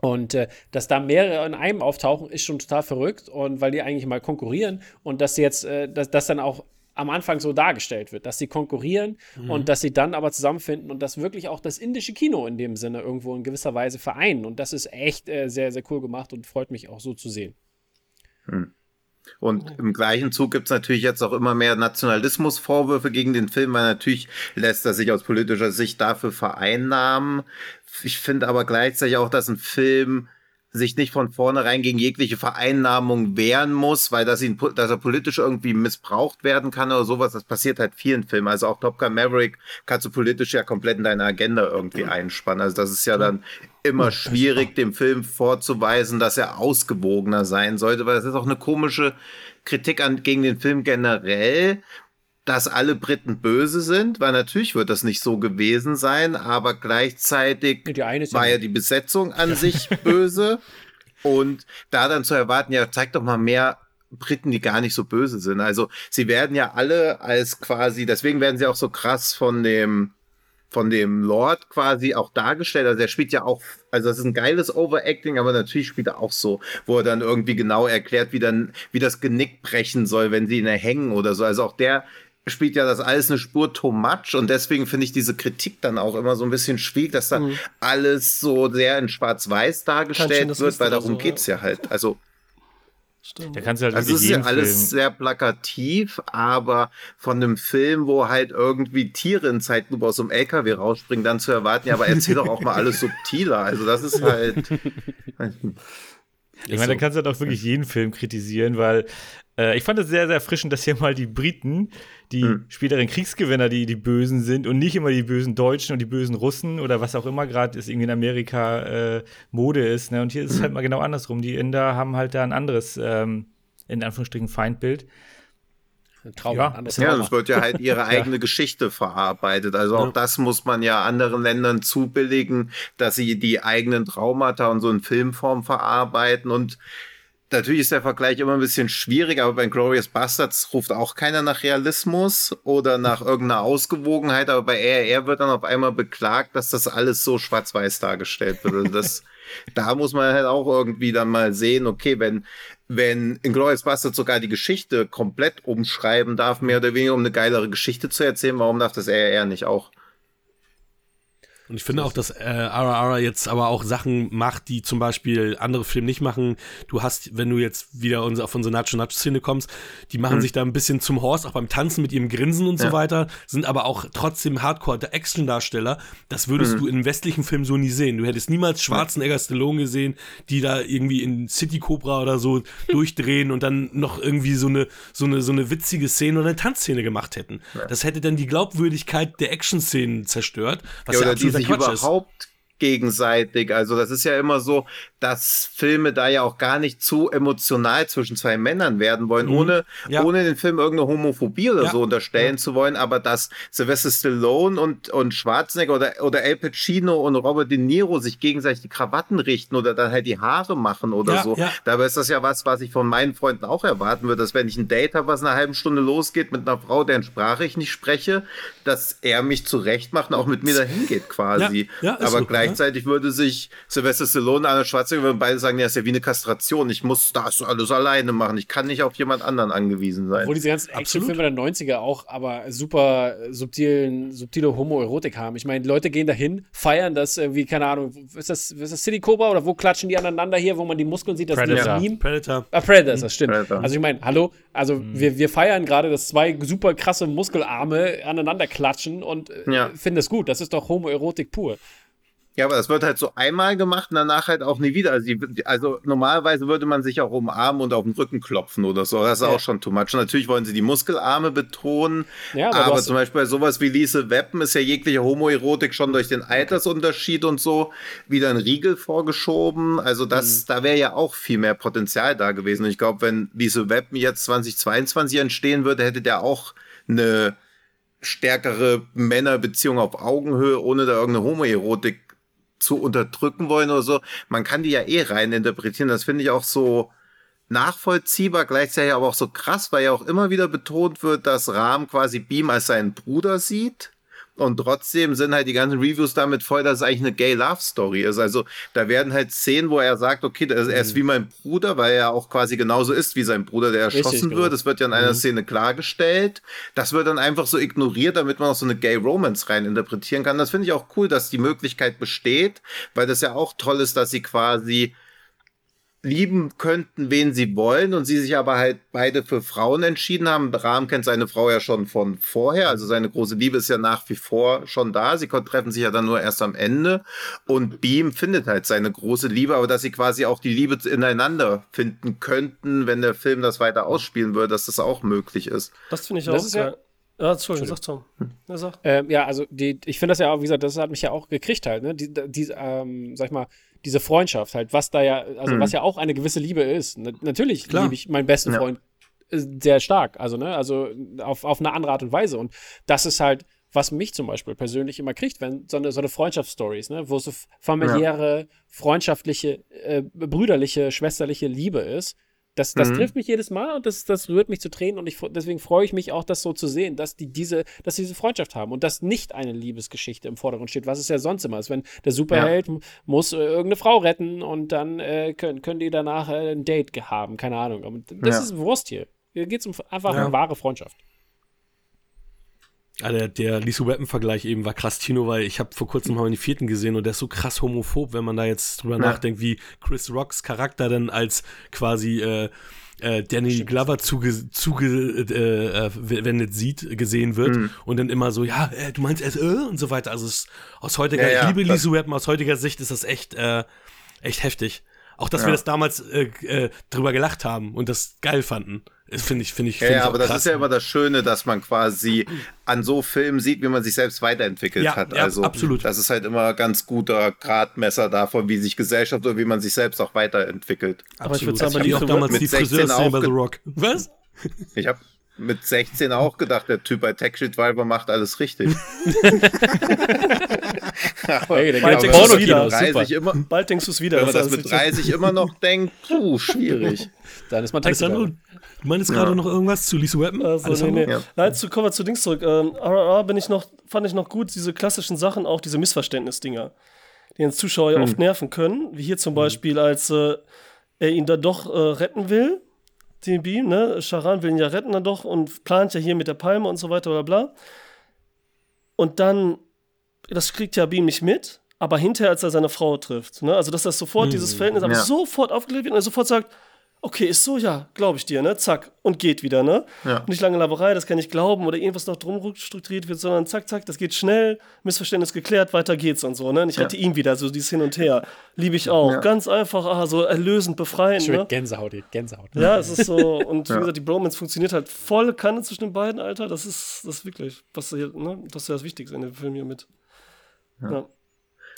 Und äh, dass da mehrere in einem auftauchen, ist schon total verrückt. Und weil die eigentlich mal konkurrieren und dass sie jetzt, äh, dass das dann auch am Anfang so dargestellt wird, dass sie konkurrieren und dass sie dann aber zusammenfinden und das wirklich auch das indische Kino in dem Sinne irgendwo in gewisser Weise vereinen. Und das ist echt äh, sehr, sehr cool gemacht und freut mich auch so zu sehen. Und im gleichen Zug gibt's natürlich jetzt auch immer mehr Nationalismusvorwürfe gegen den Film, weil natürlich lässt er sich aus politischer Sicht dafür vereinnahmen. Ich finde aber gleichzeitig auch, dass ein Film sich nicht von vornherein gegen jegliche Vereinnahmung wehren muss, weil das ihn, dass er politisch irgendwie missbraucht werden kann oder sowas. Das passiert halt vielen Filmen. Also auch Top Gun Maverick kannst du politisch ja komplett in deine Agenda irgendwie einspannen. Also das ist ja dann immer schwierig, dem Film vorzuweisen, dass er ausgewogener sein sollte, weil das ist auch eine komische Kritik an, gegen den Film generell, dass alle Briten böse sind, weil natürlich wird das nicht so gewesen sein, aber gleichzeitig war ja- ja die Besetzung an sich böse. Und da dann zu erwarten, ja, zeig doch mal mehr Briten, die gar nicht so böse sind. Also sie werden ja alle als quasi, deswegen werden sie auch so krass von dem von dem Lord quasi auch dargestellt. Also er spielt ja auch, also das ist ein geiles Overacting, aber natürlich spielt er auch so, wo er dann irgendwie genau erklärt, wie dann, wie das Genick brechen soll, wenn sie ihn erhängen oder so. Also auch der spielt ja das alles eine Spur too much und deswegen finde ich diese Kritik dann auch immer so ein bisschen schwierig, dass da alles so sehr in schwarz-weiß dargestellt wird, weil darum so, geht's ja halt. Also Stimmt. Da kannst du halt also es ist ja alles Film sehr plakativ, aber von einem Film, wo halt irgendwie Tiere in Zeitlupe aus so einem LKW rausspringen, dann zu erwarten, ja, aber erzähl doch auch mal alles subtiler. Also das ist halt. Ich meine, da kannst du halt auch wirklich jeden Film kritisieren, weil äh, ich fand es sehr, sehr erfrischend, dass hier mal die Briten, die Hm. späteren Kriegsgewinner, die die Bösen sind und nicht immer die bösen Deutschen und die bösen Russen oder was auch immer gerade ist irgendwie in Amerika äh, Mode ist. Ne? Und hier ist es halt mal genau andersrum. Die Inder haben halt da ein anderes, ähm, in Anführungsstrichen Feindbild. Traum, Ja. Ja, Trauma. das wird ja halt ihre eigene Geschichte verarbeitet. Also auch das muss man ja anderen Ländern zubilligen, dass sie die eigenen Traumata und so in Filmform verarbeiten. Und natürlich ist der Vergleich immer ein bisschen schwierig, aber bei Glorious Bastards ruft auch keiner nach Realismus oder nach irgendeiner Ausgewogenheit. Aber bei RR wird dann auf einmal beklagt, dass das alles so schwarz-weiß dargestellt wird. Also das, da muss man halt auch irgendwie dann mal sehen, okay, wenn wenn Inglourious Bastards sogar die Geschichte komplett umschreiben darf, mehr oder weniger, um eine geilere Geschichte zu erzählen, warum darf das RR nicht auch? Und ich finde auch, dass äh, RRR jetzt aber auch Sachen macht, die zum Beispiel andere Filme nicht machen. Du hast, wenn du jetzt wieder unser, auf unsere Nacho-Nacho-Szene kommst, die machen sich da ein bisschen zum Horst, auch beim Tanzen mit ihrem Grinsen und so Ja. weiter, sind aber auch trotzdem Hardcore-Action-Darsteller. Das würdest du in westlichen Filmen so nie sehen. Du hättest niemals Schwarzenegger Stallone gesehen, die da irgendwie in City Cobra oder so durchdrehen und dann noch irgendwie so eine, so eine, so eine witzige Szene oder eine Tanzszene gemacht hätten. Das hätte dann die Glaubwürdigkeit der Action-Szenen zerstört, was Ja, ja, sich überhaupt gegenseitig. Also das ist ja immer so, dass Filme da ja auch gar nicht zu emotional zwischen zwei Männern werden wollen, ohne, Mhm. Ja. ohne den Film irgendeine Homophobie oder Ja. so unterstellen zu wollen, aber dass Sylvester Stallone und, und Schwarzenegger oder, oder Al Pacino und Robert De Niro sich gegenseitig die Krawatten richten oder dann halt die Haare machen oder Ja, so. ja. Dabei ist das ja was, was ich von meinen Freunden auch erwarten würde, dass wenn ich ein Date habe, was in einer halben Stunde losgeht mit einer Frau, deren Sprache ich nicht spreche, dass er mich zurecht macht und auch mit mir dahin geht quasi. Ja, ja, Aber so, gleichzeitig würde sich Sylvester Stallone und Arnold Schwarzenegger würden beide sagen, ja, ist ja wie eine Kastration. Ich muss das alles alleine machen. Ich kann nicht auf jemand anderen angewiesen sein. Obwohl diese ganzen Actionfilme der 90er auch aber super subtilen, subtile Homoerotik haben. Ich meine, Leute gehen dahin, feiern das irgendwie, keine Ahnung, ist das, ist das City Cobra oder wo klatschen die aneinander hier, wo man die Muskeln sieht, das ist Predator. Meme? Predator. Ah, Predator ist das, stimmt. Predator. Also ich meine, hallo, also wir, wir feiern gerade, dass zwei super krasse Muskelarme aneinander klatschen und äh, Ja. finden das gut. Das ist doch Homoerotik pur. Ja, aber das wird halt so einmal gemacht und danach halt auch nie wieder. Also, die, also normalerweise würde man sich auch umarmen und auf den Rücken klopfen oder so. Das ist Ja. auch schon too much. Natürlich wollen sie die Muskelarme betonen. Ja, aber aber zum Beispiel bei sowas wie Lise Weppen ist ja jegliche Homoerotik schon durch den Altersunterschied und so wieder ein Riegel vorgeschoben. Also das, da wäre ja auch viel mehr Potenzial da gewesen. Und ich glaube, wenn Lise Weppen jetzt 2022 entstehen würde, hätte der auch eine stärkere Männerbeziehung auf Augenhöhe, ohne da irgendeine Homoerotik zu unterdrücken wollen oder so. Man kann die ja eh rein interpretieren. Das finde ich auch so nachvollziehbar, gleichzeitig aber auch so krass, weil ja auch immer wieder betont wird, dass Rahm quasi Beam als seinen Bruder sieht. Und trotzdem sind halt die ganzen Reviews damit voll, dass es eigentlich eine Gay-Love-Story ist. Also da werden halt Szenen, wo er sagt, okay, er Mhm. ist wie mein Bruder, weil er auch quasi genauso ist wie sein Bruder, der Richtig, erschossen genau. wird. Das wird ja in einer Szene klargestellt. Das wird dann einfach so ignoriert, damit man auch so eine Gay-Romance rein interpretieren kann. Das finde ich auch cool, dass die Möglichkeit besteht, weil das ja auch toll ist, dass sie quasi lieben könnten, wen sie wollen und sie sich aber halt beide für Frauen entschieden haben. Rahm kennt seine Frau ja schon von vorher, also seine große Liebe ist ja nach wie vor schon da. Sie treffen sich ja dann nur erst am Ende und Beam findet halt seine große Liebe, aber dass sie quasi auch die Liebe ineinander finden könnten, wenn der Film das weiter ausspielen würde, dass das auch möglich ist. Das finde ich Das auch ist ja- geil. Ja, Entschuldigung, sag Tom. Ja, sag. Ähm, ja, also die, ich finde das ja auch, wie gesagt, das hat mich ja auch gekriegt halt, ne? Die, die, ähm, sag ich mal, diese Freundschaft halt, was da ja, also was ja auch eine gewisse Liebe ist. Na, natürlich Klar. liebe ich meinen besten Ja. Freund äh, sehr stark, also, ne, also auf, auf eine andere Art und Weise. Und das ist halt, was mich zum Beispiel persönlich immer kriegt, wenn so eine, so eine Freundschaftsstories, ne, wo so familiäre, freundschaftliche, äh, brüderliche, schwesterliche Liebe ist. Das, das Mhm. trifft mich jedes Mal und das, das rührt mich zu Tränen und ich, deswegen freue ich mich auch, das so zu sehen, dass die diese, dass sie diese Freundschaft haben und dass nicht eine Liebesgeschichte im Vordergrund steht, was es ja sonst immer ist. Wenn der Superheld m- muss äh, irgendeine Frau retten und dann äh, können, können die danach äh, ein Date haben, keine Ahnung. Aber das Ja. ist Wurst hier. Hier geht es um einfach Ja. um wahre Freundschaft. Ja, der, der Lisu Weapon-Vergleich eben war krass, Tino, weil ich habe vor kurzem mal den vierten gesehen und der ist so krass homophob, wenn man da jetzt drüber nachdenkt, wie Chris Rocks Charakter dann als quasi äh, äh, Danny Glover zugewendet zuge, äh, äh, sieht, gesehen wird Mhm. und dann immer so, ja, äh, du meinst es, äh, und so weiter. Also es, aus heutiger, Ja, ja, ich liebe Lisu Weapon, aus heutiger Sicht ist das echt, äh, echt heftig. Auch, dass Ja. wir das damals äh, äh, drüber gelacht haben und das geil fanden. Finde ich, finde ich, Ja, finde ja ich aber das krass. ist ja immer das Schöne, dass man quasi an so Filmen sieht, wie man sich selbst weiterentwickelt Ja, hat. ja, also absolut. das ist halt immer ganz guter Gradmesser davon, wie sich Gesellschaft oder wie man sich selbst auch weiterentwickelt. Aber ich würde Absolut. sagen, bei Wie auch damals mit die 16 Friseurszene bei The Rock. Was? Ich habe mit 16 auch gedacht, der Typ bei Tech Shit Viber macht alles richtig. Hey, der Bald denkst ins du's Porno-Kino, wieder. ist super. 30 immer, Bald denkst du es wieder. wenn man dass das mit alles- 30 immer noch denkt, puh, schwierig. Dann ist man Alessandro, Taxi. du meinst gerade noch irgendwas zu Lisa Weapon? Also, nee, nee. Ja. Nein, zu, kommen wir zu Dings zurück. Ähm, RRR bin ich noch, fand ich noch gut, diese klassischen Sachen, auch diese Missverständnisdinger, die den Zuschauer ja oft nerven können. Wie hier zum Beispiel, als äh, er ihn da doch äh, retten will, Beam, ne? Charan will ihn ja retten dann doch und plant ja hier mit der Palme und so weiter, bla bla. Und dann, das kriegt ja Beam nicht mit, aber hinterher, als er seine Frau trifft, ne? Also, dass das sofort dieses Verhältnis aber Ja. sofort aufgelegt wird und er sofort sagt, okay, ist so, ja, glaube ich dir, ne? Zack, und geht wieder, ne? Ja. Nicht lange Laberei, das kann ich glauben oder irgendwas noch drum strukturiert wird, sondern zack, zack, das geht schnell, Missverständnis geklärt, weiter geht's und so, ne? Und ich rette ihn wieder, so dieses Hin und Her. Liebe ich auch. Ja. Ganz einfach, ah, so erlösend, befreiend, Schön ne? Gänsehaut, hier, Gänsehaut. Ja, es ist so, und wie Ja. gesagt, die Bromance funktioniert halt voll Kanne zwischen den beiden, Alter. Das ist, das ist wirklich, was hier, ne? Das ist ja das Wichtigste in dem Film hier mit. Ja.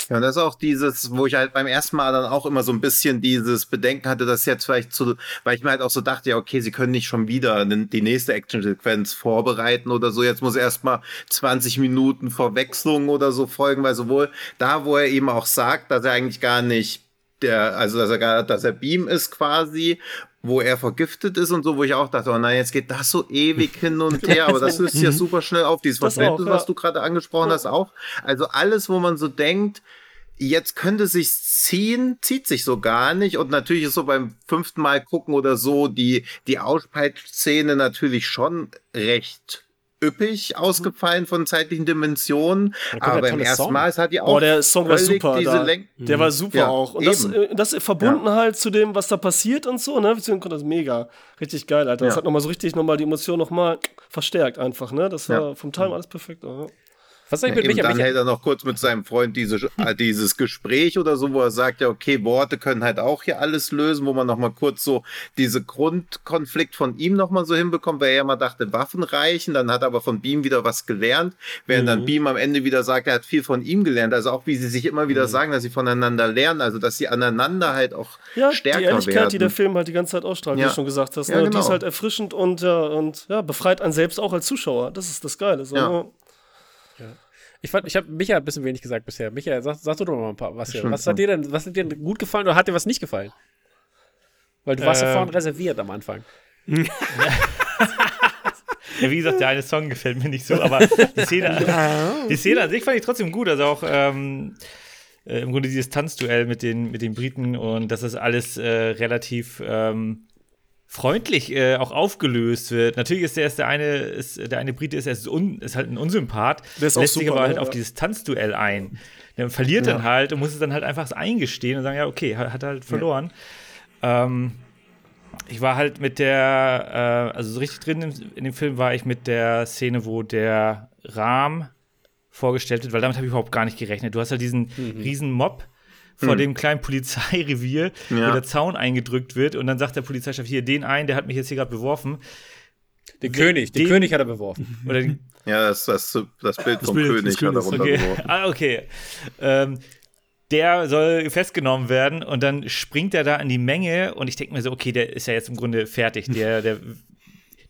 Ja, und das ist auch dieses, wo ich halt beim ersten Mal dann auch immer so ein bisschen dieses Bedenken hatte, dass jetzt vielleicht zu, weil ich mir halt auch so dachte, ja, okay, sie können nicht schon wieder die nächste Action-Sequenz vorbereiten oder so. Jetzt muss erstmal 20 Minuten Verwechslung oder so folgen, weil sowohl da, wo er eben auch sagt, dass er eigentlich gar nicht der, also dass er gar, dass er Beam ist quasi, wo er vergiftet ist und so, wo ich auch dachte, oh nein, jetzt geht das so ewig hin und her, aber das löst sich ja super schnell auf, dieses Verständnis, was du gerade angesprochen hast, auch. Also alles, wo man so denkt, jetzt könnte sich ziehen, zieht sich so gar nicht. Und natürlich ist so beim fünften Mal gucken oder so die, die Auspeitszene natürlich schon recht üppig ausgefallen von zeitlichen Dimensionen. Aber beim ersten Song. Mal, es hat ja auch Boah, der Song war super. diese Da. Lenk Der war super Ja, auch. Und das, eben. äh, das verbunden halt zu dem, was da passiert und so, ne? Beziehungsweise das ist mega. Richtig geil, Alter. Das Ja. hat nochmal so richtig nochmal die Emotion nochmal verstärkt einfach, ne? Das war Ja. vom Time alles perfekt. Ja. Was sag ich Ja, mit eben, Micha? dann Micha? hält er noch kurz mit seinem Freund diese, äh, dieses Gespräch oder so, wo er sagt, ja, okay, Worte können halt auch hier alles lösen, wo man noch mal kurz so diese Grundkonflikt von ihm noch mal so hinbekommt, weil er ja mal dachte, Waffen reichen, dann hat er aber von Beam wieder was gelernt, während Mhm. dann Beam am Ende wieder sagt, er hat viel von ihm gelernt, also auch wie sie sich immer Mhm. wieder sagen, dass sie voneinander lernen, also dass sie aneinander halt auch Ja, stärker die Ehrlichkeit, werden. die der Film halt die ganze Zeit ausstrahlt, wie Ja. du schon gesagt hast. Ja, ne? Die genau. ist halt erfrischend und, ja, und ja, befreit einen selbst auch als Zuschauer. Das ist das Geile. So, Ja. Ich, fand, ich habe Micha ein bisschen wenig gesagt bisher. Micha, sag, sag du doch mal ein paar was hier. Was hat dir denn, was hat dir denn gut gefallen oder hat dir was nicht gefallen? Weil du warst ja Ähm. vorhin reserviert am Anfang. Ja, wie gesagt, der eine Song gefällt mir nicht so, aber die Szene, die Szene an sich fand ich trotzdem gut. Also auch ähm, äh, im Grunde dieses Tanzduell mit den, mit den Briten und das alles äh, relativ ähm, freundlich äh, auch aufgelöst wird. Natürlich ist der, ist der eine, ist, der eine Brite ist, erst un, ist halt ein Unsympath, Der ist auch lässt sich super, aber halt ne? auf Ja. dieses Tanzduell ein. Der verliert dann halt und muss es dann halt einfach eingestehen und sagen, ja, okay, hat, hat halt verloren. Ähm, ich war halt mit der, äh, also so richtig drin in, in dem Film war ich mit der Szene, wo der Rahm vorgestellt wird, weil damit habe ich überhaupt gar nicht gerechnet. Du hast halt diesen riesen Mob vor dem kleinen Polizeirevier, wo Ja. der Zaun eingedrückt wird und dann sagt der Polizeichef hier den einen, der hat mich jetzt hier gerade beworfen. Den König, den den- König hat er beworfen. Oder den, Ja, das, das, das Bild vom Bild König hat er Königs, okay. runtergeworfen. ah, okay. Ähm, der soll festgenommen werden und dann springt er da in die Menge und ich denke mir so, okay, der ist ja jetzt im Grunde fertig. Der, der,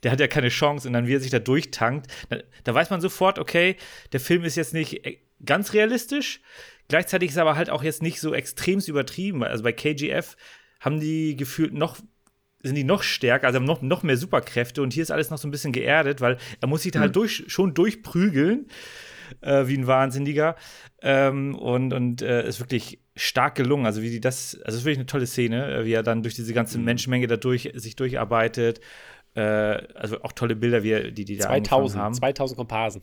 der hat ja keine Chance und dann, wie er sich da durchtankt, da, da weiß man sofort, okay, der Film ist jetzt nicht äh, ganz realistisch. Gleichzeitig ist er aber halt auch jetzt nicht so extremst übertrieben. Also bei KGF haben die gefühlt noch sind die noch stärker, also haben noch, noch mehr Superkräfte und hier ist alles noch so ein bisschen geerdet, weil er muss sich da halt durch, schon durchprügeln, äh, wie ein Wahnsinniger. Ähm, und und äh, ist wirklich stark gelungen. Also wie die das, also es ist wirklich eine tolle Szene, äh, wie er dann durch diese ganze Menschenmenge da durch, sich durcharbeitet. Äh, also auch tolle Bilder, wie er, die die da eingefangen 2000, haben. 2000 Komparsen.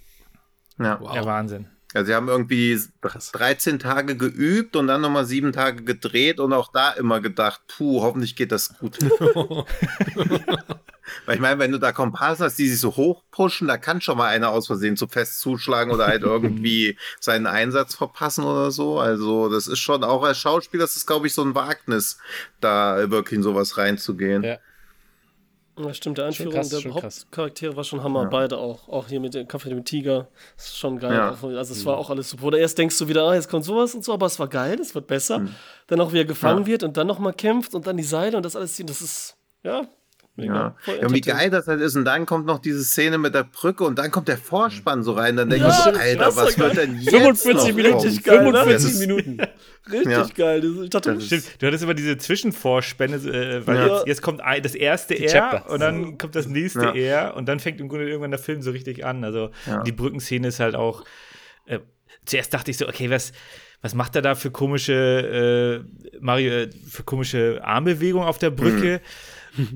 Ja. Ja, Wahnsinn. Also sie haben irgendwie 13 Tage geübt und dann nochmal sieben Tage gedreht und auch da immer gedacht, puh, hoffentlich geht das gut. Weil ich meine, wenn du da Komparsen hast, die sich so hoch pushen, da kann schon mal einer aus Versehen zu fest zuschlagen oder halt irgendwie seinen Einsatz verpassen oder so. Also das ist schon auch als Schauspieler, das ist glaube ich so ein Wagnis, da wirklich in sowas reinzugehen. Ja. Ja, stimmt, der Einführung krass, der. Hauptcharaktere war schon Hammer, beide auch. Auch hier mit dem Kampf mit dem Tiger. Das ist schon geil. Ja. Also es war auch alles super. Oder erst denkst du wieder, ah, jetzt kommt sowas und so, aber es war geil, es wird besser. Dann auch wie er gefangen Ja. wird und dann nochmal kämpft und dann die Seile und das alles ziehen. Das ist, ja. Ja. Ja, und wie geil das halt ist. Und dann kommt noch diese Szene mit der Brücke und dann kommt der Vorspann so rein. Dann denke Ja, ich so, das Alter, was geil. wird denn jetzt 45 noch Minuten. kommen? Richtig geil, ne? 45 Das ist- Minuten. Richtig Ja. geil. Das- Ich dachte, Stimmt, du hattest immer diese Zwischenvorspänne, äh, weil Ja. jetzt, jetzt kommt ein, das erste R und dann kommt das nächste Ja. R und dann fängt im Grunde irgendwann der Film so richtig an. Also Ja. die Brückenszene ist halt auch. Äh, zuerst dachte ich so, okay, was, was macht er da für komische äh, Mario, äh, für komische Armbewegungen auf der Brücke? Mhm.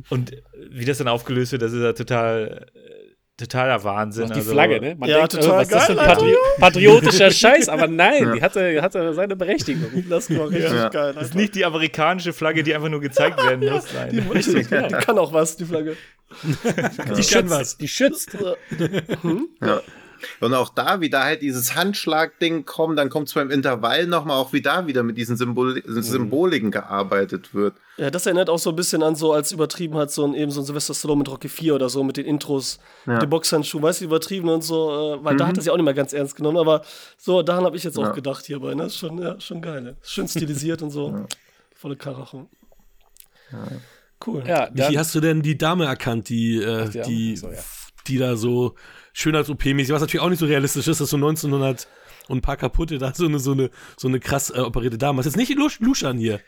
Und wie das dann aufgelöst wird, das ist ja total, äh, totaler Wahnsinn. Auch die also, Flagge, ne? Man Ja, denkt, total oh, was ist das für ein geil, Alter. Patri patriotischer Scheiß, aber nein, die hatte, hatte seine Berechtigung. das war richtig Ja. geil. Das ist nicht die amerikanische Flagge, die einfach nur gezeigt werden muss. Nein. Richtig, die kann auch was, die Flagge. Die schützt, die schützt. Ja. Und auch da, wie da halt dieses Handschlag-Ding kommt, dann kommt es beim Intervall nochmal auch wie da wieder mit diesen Symbol Symboliken gearbeitet wird. Ja, das erinnert auch so ein bisschen an so, als übertrieben hat, so ein, eben so ein Sylvester Stallone mit Rocky 4 oder so, mit den Intros, mit den Boxhandschuhen, weißt du, übertrieben und so, äh, weil da hat er sich auch nicht mehr ganz ernst genommen, aber so, daran habe ich jetzt auch Ja. gedacht hierbei, ne? Ist schon, ja, schon geil, ne? Schön stilisiert und so. Volle Karacho. Cool. Ja, Wie hast du denn die Dame erkannt, die, äh, die die, so, ja. die da so Schönheits-OP-mäßig, was natürlich auch nicht so realistisch ist, dass so 1900 und ein paar kaputte, da so eine, so eine, so eine krass äh, operierte Dame. Das ist nicht Lusch, Luschan hier.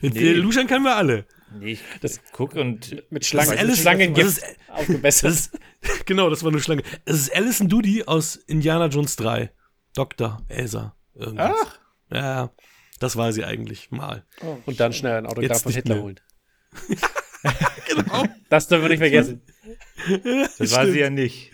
Mit nee. äh, Luschan kennen wir alle. Nee, ich das guck und mit Das Schlangen, ist Alice, das ist, aufgebessert. das ist, genau, das war eine Schlange. Es ist Alison Doody aus Indiana Jones 3. Dr. Elsa. Irgendwas. Ach. Ja, das war sie eigentlich mal. Und dann schnell ein Autograph Jetzt von Hitler mehr. holen. Genau. Das dürfen wir nicht vergessen. das war sie ja nicht.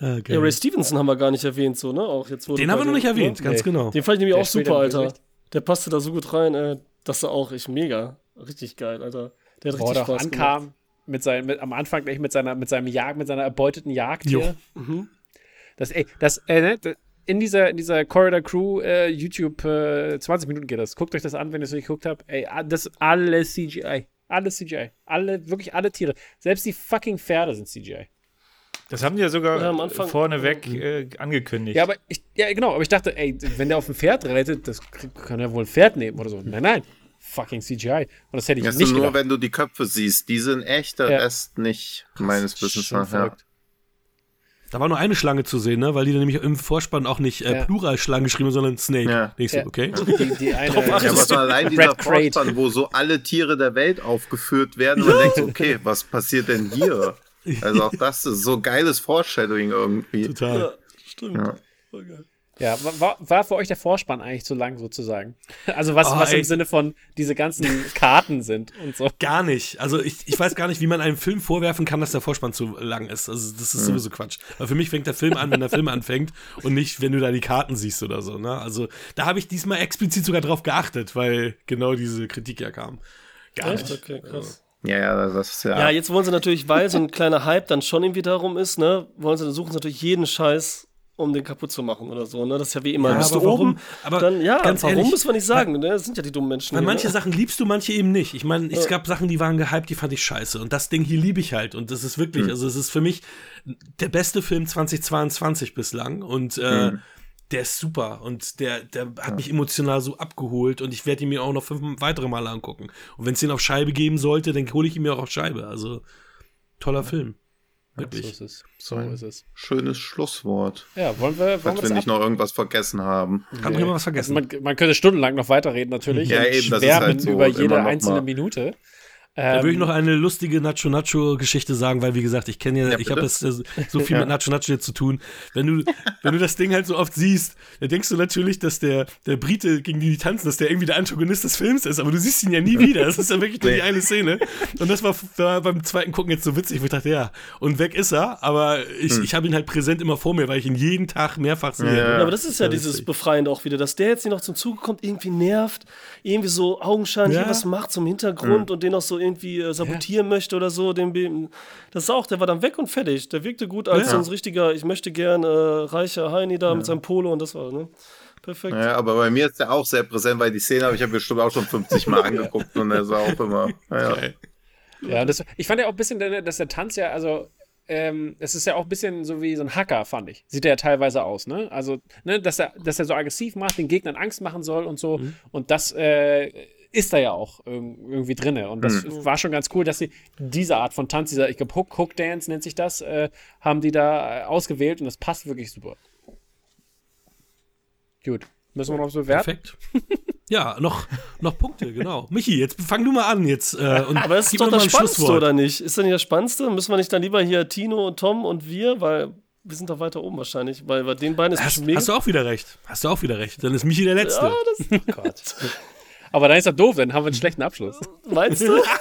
Ah, Ja. Ray Stevenson haben wir gar nicht erwähnt, so, ne? Auch jetzt wurde Den haben wir noch nicht erwähnt, Ne? ganz Nee. genau. Den fand ich nämlich Der auch super, im Alter. Der passte da so gut rein, äh, dass er auch, ich mega, richtig geil, Alter. Der hat er richtig Spaß gemacht. ankam, mit seinem, mit, am Anfang gleich mit seiner, mit seinem Jagd, mit seiner erbeuteten Jagd Jo. hier. Mhm. Das, ey, das, äh, ne, das- in dieser, in dieser Corridor Crew äh, YouTube äh, 20 Minuten geht das. Guckt euch das an, wenn ihr es nicht geguckt habt. Ey, ah, das ist alles CGI. Alles CGI. Alle, wirklich alle Tiere. Selbst die fucking Pferde sind CGI. Das haben die ja sogar Ja, am Anfang- vorneweg äh, angekündigt. Ja, aber ich, ja, genau, aber ich dachte, ey, wenn der auf ein Pferd reitet, das kann er wohl ein Pferd nehmen oder so. Nein, nein. Fucking CGI. Und das hätte ich Das nicht nur, gedacht. wenn du die Köpfe siehst. Die sind echt, der Ja. Rest nicht, meines Wissens nach. Ja. Da war nur eine Schlange zu sehen, ne? weil die dann nämlich im Vorspann auch nicht äh, Ja. Pluralschlangen geschrieben, haben, sondern Snake. Ja. So, Ja. okay. Die, die eine, Ja, was du- man allein dieser. Vorspann, wo so alle Tiere der Welt aufgeführt werden, man denkt, so, okay, was passiert denn hier? Also auch das ist so geiles Foreshadowing irgendwie. Total. Ja, stimmt. Ja. Voll geil. Ja, wa- war, war für euch der Vorspann eigentlich zu lang sozusagen? Also was, Oh, was im. Sinne von diese ganzen Karten sind und so. Gar nicht. Also ich, ich weiß gar nicht, wie man einem Film vorwerfen kann, dass der Vorspann zu lang ist. Also das ist sowieso Quatsch. Aber für mich fängt der Film an, wenn der Film anfängt und nicht, wenn du da die Karten siehst oder so. Ne? Also da habe ich diesmal explizit sogar drauf geachtet, weil genau diese Kritik ja kam. Gar Echt? nicht. Okay, krass. Ja, ja, das ist ja. Ja, jetzt wollen sie natürlich, weil so ein kleiner Hype dann schon irgendwie darum ist, ne, wollen sie, suchen sie natürlich jeden Scheiß, um den kaputt zu machen oder so, ne? Das ist ja wie immer. Ja, Bist aber du warum? oben, Aber dann, ja, ganz warum ehrlich, müssen wir nicht sagen, ne? Das sind ja die dummen Menschen. Weil hier, manche ne? Sachen liebst du, manche eben nicht. Ich meine, es gab Sachen, die waren gehypt, die fand ich scheiße. Und das Ding hier liebe ich halt. Und das ist wirklich, also es ist für mich der beste Film 2022 bislang. Und äh, der ist super. Und der, der hat mich emotional so abgeholt. Und ich werde ihn mir auch noch fünf weitere Male angucken. Und wenn es den auf Scheibe geben sollte, dann hole ich ihn mir auch auf Scheibe. Also toller Film. So Wirklich. ist es. So Ein ist es. Schönes Schlusswort. Ja, wollen wir, wollen wir wir nicht noch irgendwas vergessen haben. Haben wir was vergessen? Man, man könnte stundenlang noch weiterreden natürlich Ja, und eben, das ist schwärmen halt so über jede noch einzelne mal. Minute. Da Ähm, würde ich noch eine lustige Nacho Nacho Geschichte sagen, weil wie gesagt, ich kenne ja, Ja, ich habe das äh, so viel mit Nacho Nacho jetzt zu tun. Wenn du, wenn du das Ding halt so oft siehst, dann denkst du natürlich, dass der, der Brite gegen die die tanzen, dass der irgendwie der Antagonist des Films ist, aber du siehst ihn ja nie wieder. Das ist ja wirklich nur die eine Szene. Und das war, war beim zweiten Gucken jetzt so witzig, wo ich dachte, ja, und weg ist er, aber ich, ich habe ihn halt präsent immer vor mir, weil ich ihn jeden Tag mehrfach sehe. Ja. Ja, aber das ist ja Ja, dieses lustig. Befreiende auch wieder, dass der jetzt nicht noch zum Zuge kommt, irgendwie nervt, irgendwie so Augenschein Ja. hier was macht zum Hintergrund und den auch so irgendwie äh, sabotieren möchte oder so. Den, das ist auch, der war dann weg und fertig. Der wirkte gut als Ja. so ein richtiger, ich möchte gern äh, reicher Heini da mit seinem Polo und das war, ne? Perfekt. Ja, aber bei mir ist der auch sehr präsent, weil die Szene habe ich ja bestimmt auch schon 50 Mal angeguckt und er sah auch immer. Ja. Ja, das, ich fand ja auch ein bisschen, dass der Tanz ja, also, ähm, es ist ja auch ein bisschen so wie so ein Hacker, fand ich. Sieht er ja teilweise aus, ne? Also, ne, dass er, dass er so aggressiv macht, den Gegnern Angst machen soll und so. Und das äh, ist da ja auch irg- irgendwie drinne. Und das war schon ganz cool, dass sie diese Art von Tanz, dieser, ich glaube, Hook, Hook Dance nennt sich das, äh, haben die da äh, ausgewählt und das passt wirklich super. Gut. Müssen wir noch so bewerten? Perfekt. Ja, noch, noch Punkte, genau. Michi, jetzt fang du mal an jetzt. Äh, und Aber das ist gib doch das Spannendste, Schlusswort. oder nicht? Ist denn nicht das Spannendste? Müssen wir nicht dann lieber hier Tino und Tom und wir, weil wir sind doch weiter oben wahrscheinlich, weil bei den beiden ist Hast, bestimmt mega. hast du auch wieder recht. Hast du auch wieder recht. Dann ist Michi der Letzte. ja, das Gott. Aber dann ist das doof, dann haben wir einen schlechten Abschluss. meinst du?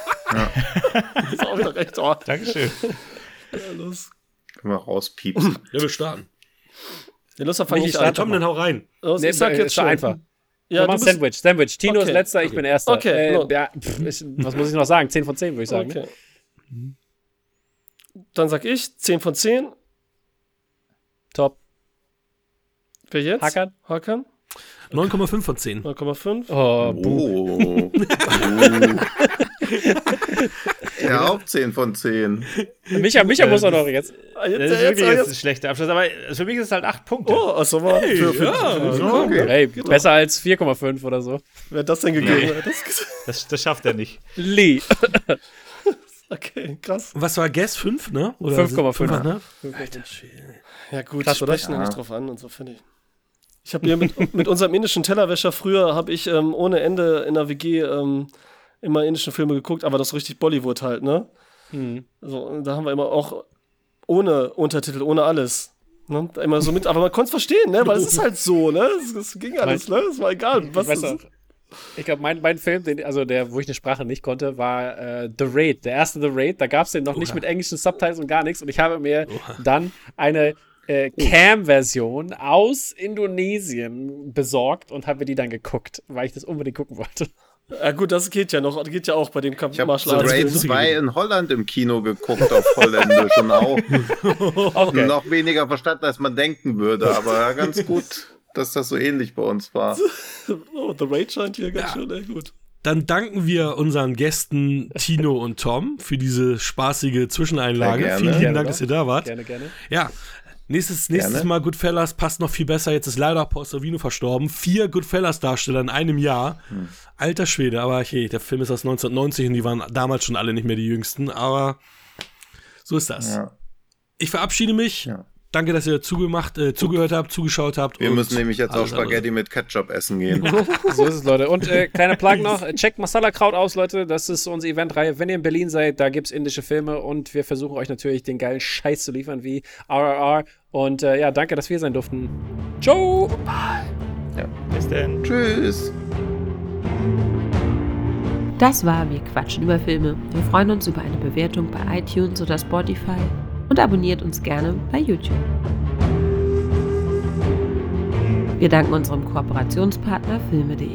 Das ist auch wieder recht. Oh, Dankeschön. ja, los. Können wir rauspiepsen. Ja, wir starten. Ja, los, dann fang Michi, ich Ja, an. Tom, dann hau rein. Los, Nee, ich sag ist jetzt schon. einfach. Ja, wir du Sandwich. Sandwich. Tino ist Okay. letzter, ich bin erster. Okay, äh, no. ja, pff, ist, was muss ich noch sagen? 10 von 10, würde ich sagen. Ne? Okay. Dann sag ich 10 von 10. Top. Wer jetzt? Hakan? Hakan? 9,5 von 10. 9,5. Oh. Oh. ja, auch 10 von 10. Micha, Micha muss auch noch jetzt. Ah, jetzt, Das ist jetzt, wirklich jetzt ein schlechter Abschluss, aber für mich ist es halt acht Punkte. Oh, achso, war. für, für, ja, für, Okay. Hey, besser als 4,5 oder so. Wer hat das denn gegeben? Das, Das, das schafft er nicht. Lee. okay, krass. Was war Guess 5, ne? Oder 5,5. ne? Ja, gut, Krass, sprechen da nicht drauf an und so, finde ich. Ich habe hier mit, mit unserem indischen Tellerwäscher früher, habe ich ähm, ohne Ende in der WG ähm, immer indischen Filme geguckt, aber das richtig Bollywood halt, ne? Hm. So, da haben wir immer auch ohne Untertitel, ohne alles. Ne? Immer so mit, aber man konnte es verstehen, ne? Weil es ist halt so, ne? Es, es ging alles, ne? Es war egal, was ich ich glaube, mein, mein Film, den, also der, wo ich eine Sprache nicht konnte, war äh, The Raid. Der erste The Raid. Da gab es den noch nicht mit englischen Subtitles und gar nichts. Und ich habe mir dann eine äh, Cam-Version aus Indonesien besorgt und habe mir die dann geguckt, weil ich das unbedingt gucken wollte. Ja gut, das geht ja noch, geht ja auch bei dem Kampf Ich habe The. Raid Film. 2 in Holland im Kino geguckt auf Holländisch und auch Okay. noch weniger verstanden, als man denken würde. Aber ja, ganz gut, dass das so ähnlich bei uns war. Oh, The Raid scheint hier ganz schön, ey, gut. Dann danken wir unseren Gästen Tino und Tom für diese spaßige Zwischeneinlage. Gerne. Vielen lieben Gerne Dank, doch. dass ihr da wart. Gerne, gerne. Ja, nächstes, nächstes Gerne. Mal Goodfellas passt noch viel besser. Jetzt ist leider Paul Sorvino verstorben. Vier Goodfellas-Darsteller in einem Jahr. Hm. Alter Schwede, aber hey, der Film ist aus 1990 und die waren damals schon alle nicht mehr die Jüngsten. Aber so ist das. Ja. Ich verabschiede mich. Ja. Danke, dass ihr zugemacht, äh, zugehört habt, zugeschaut habt. Wir und müssen nämlich jetzt auch alles. Spaghetti mit Ketchup essen gehen. So ist es, Leute. Und äh, kleiner Plug noch, äh, checkt Masala Kraut aus, Leute. Das ist unsere Eventreihe. Wenn ihr in Berlin seid, da gibt es indische Filme und wir versuchen euch natürlich den geilen Scheiß zu liefern wie RRR. Und äh, ja, danke, dass wir sein durften. Ciao! Bis denn. Tschüss. Das war Wir quatschen über Filme. Wir freuen uns über eine Bewertung bei iTunes oder Spotify und abonniert uns gerne bei YouTube. Wir danken unserem Kooperationspartner filme.de.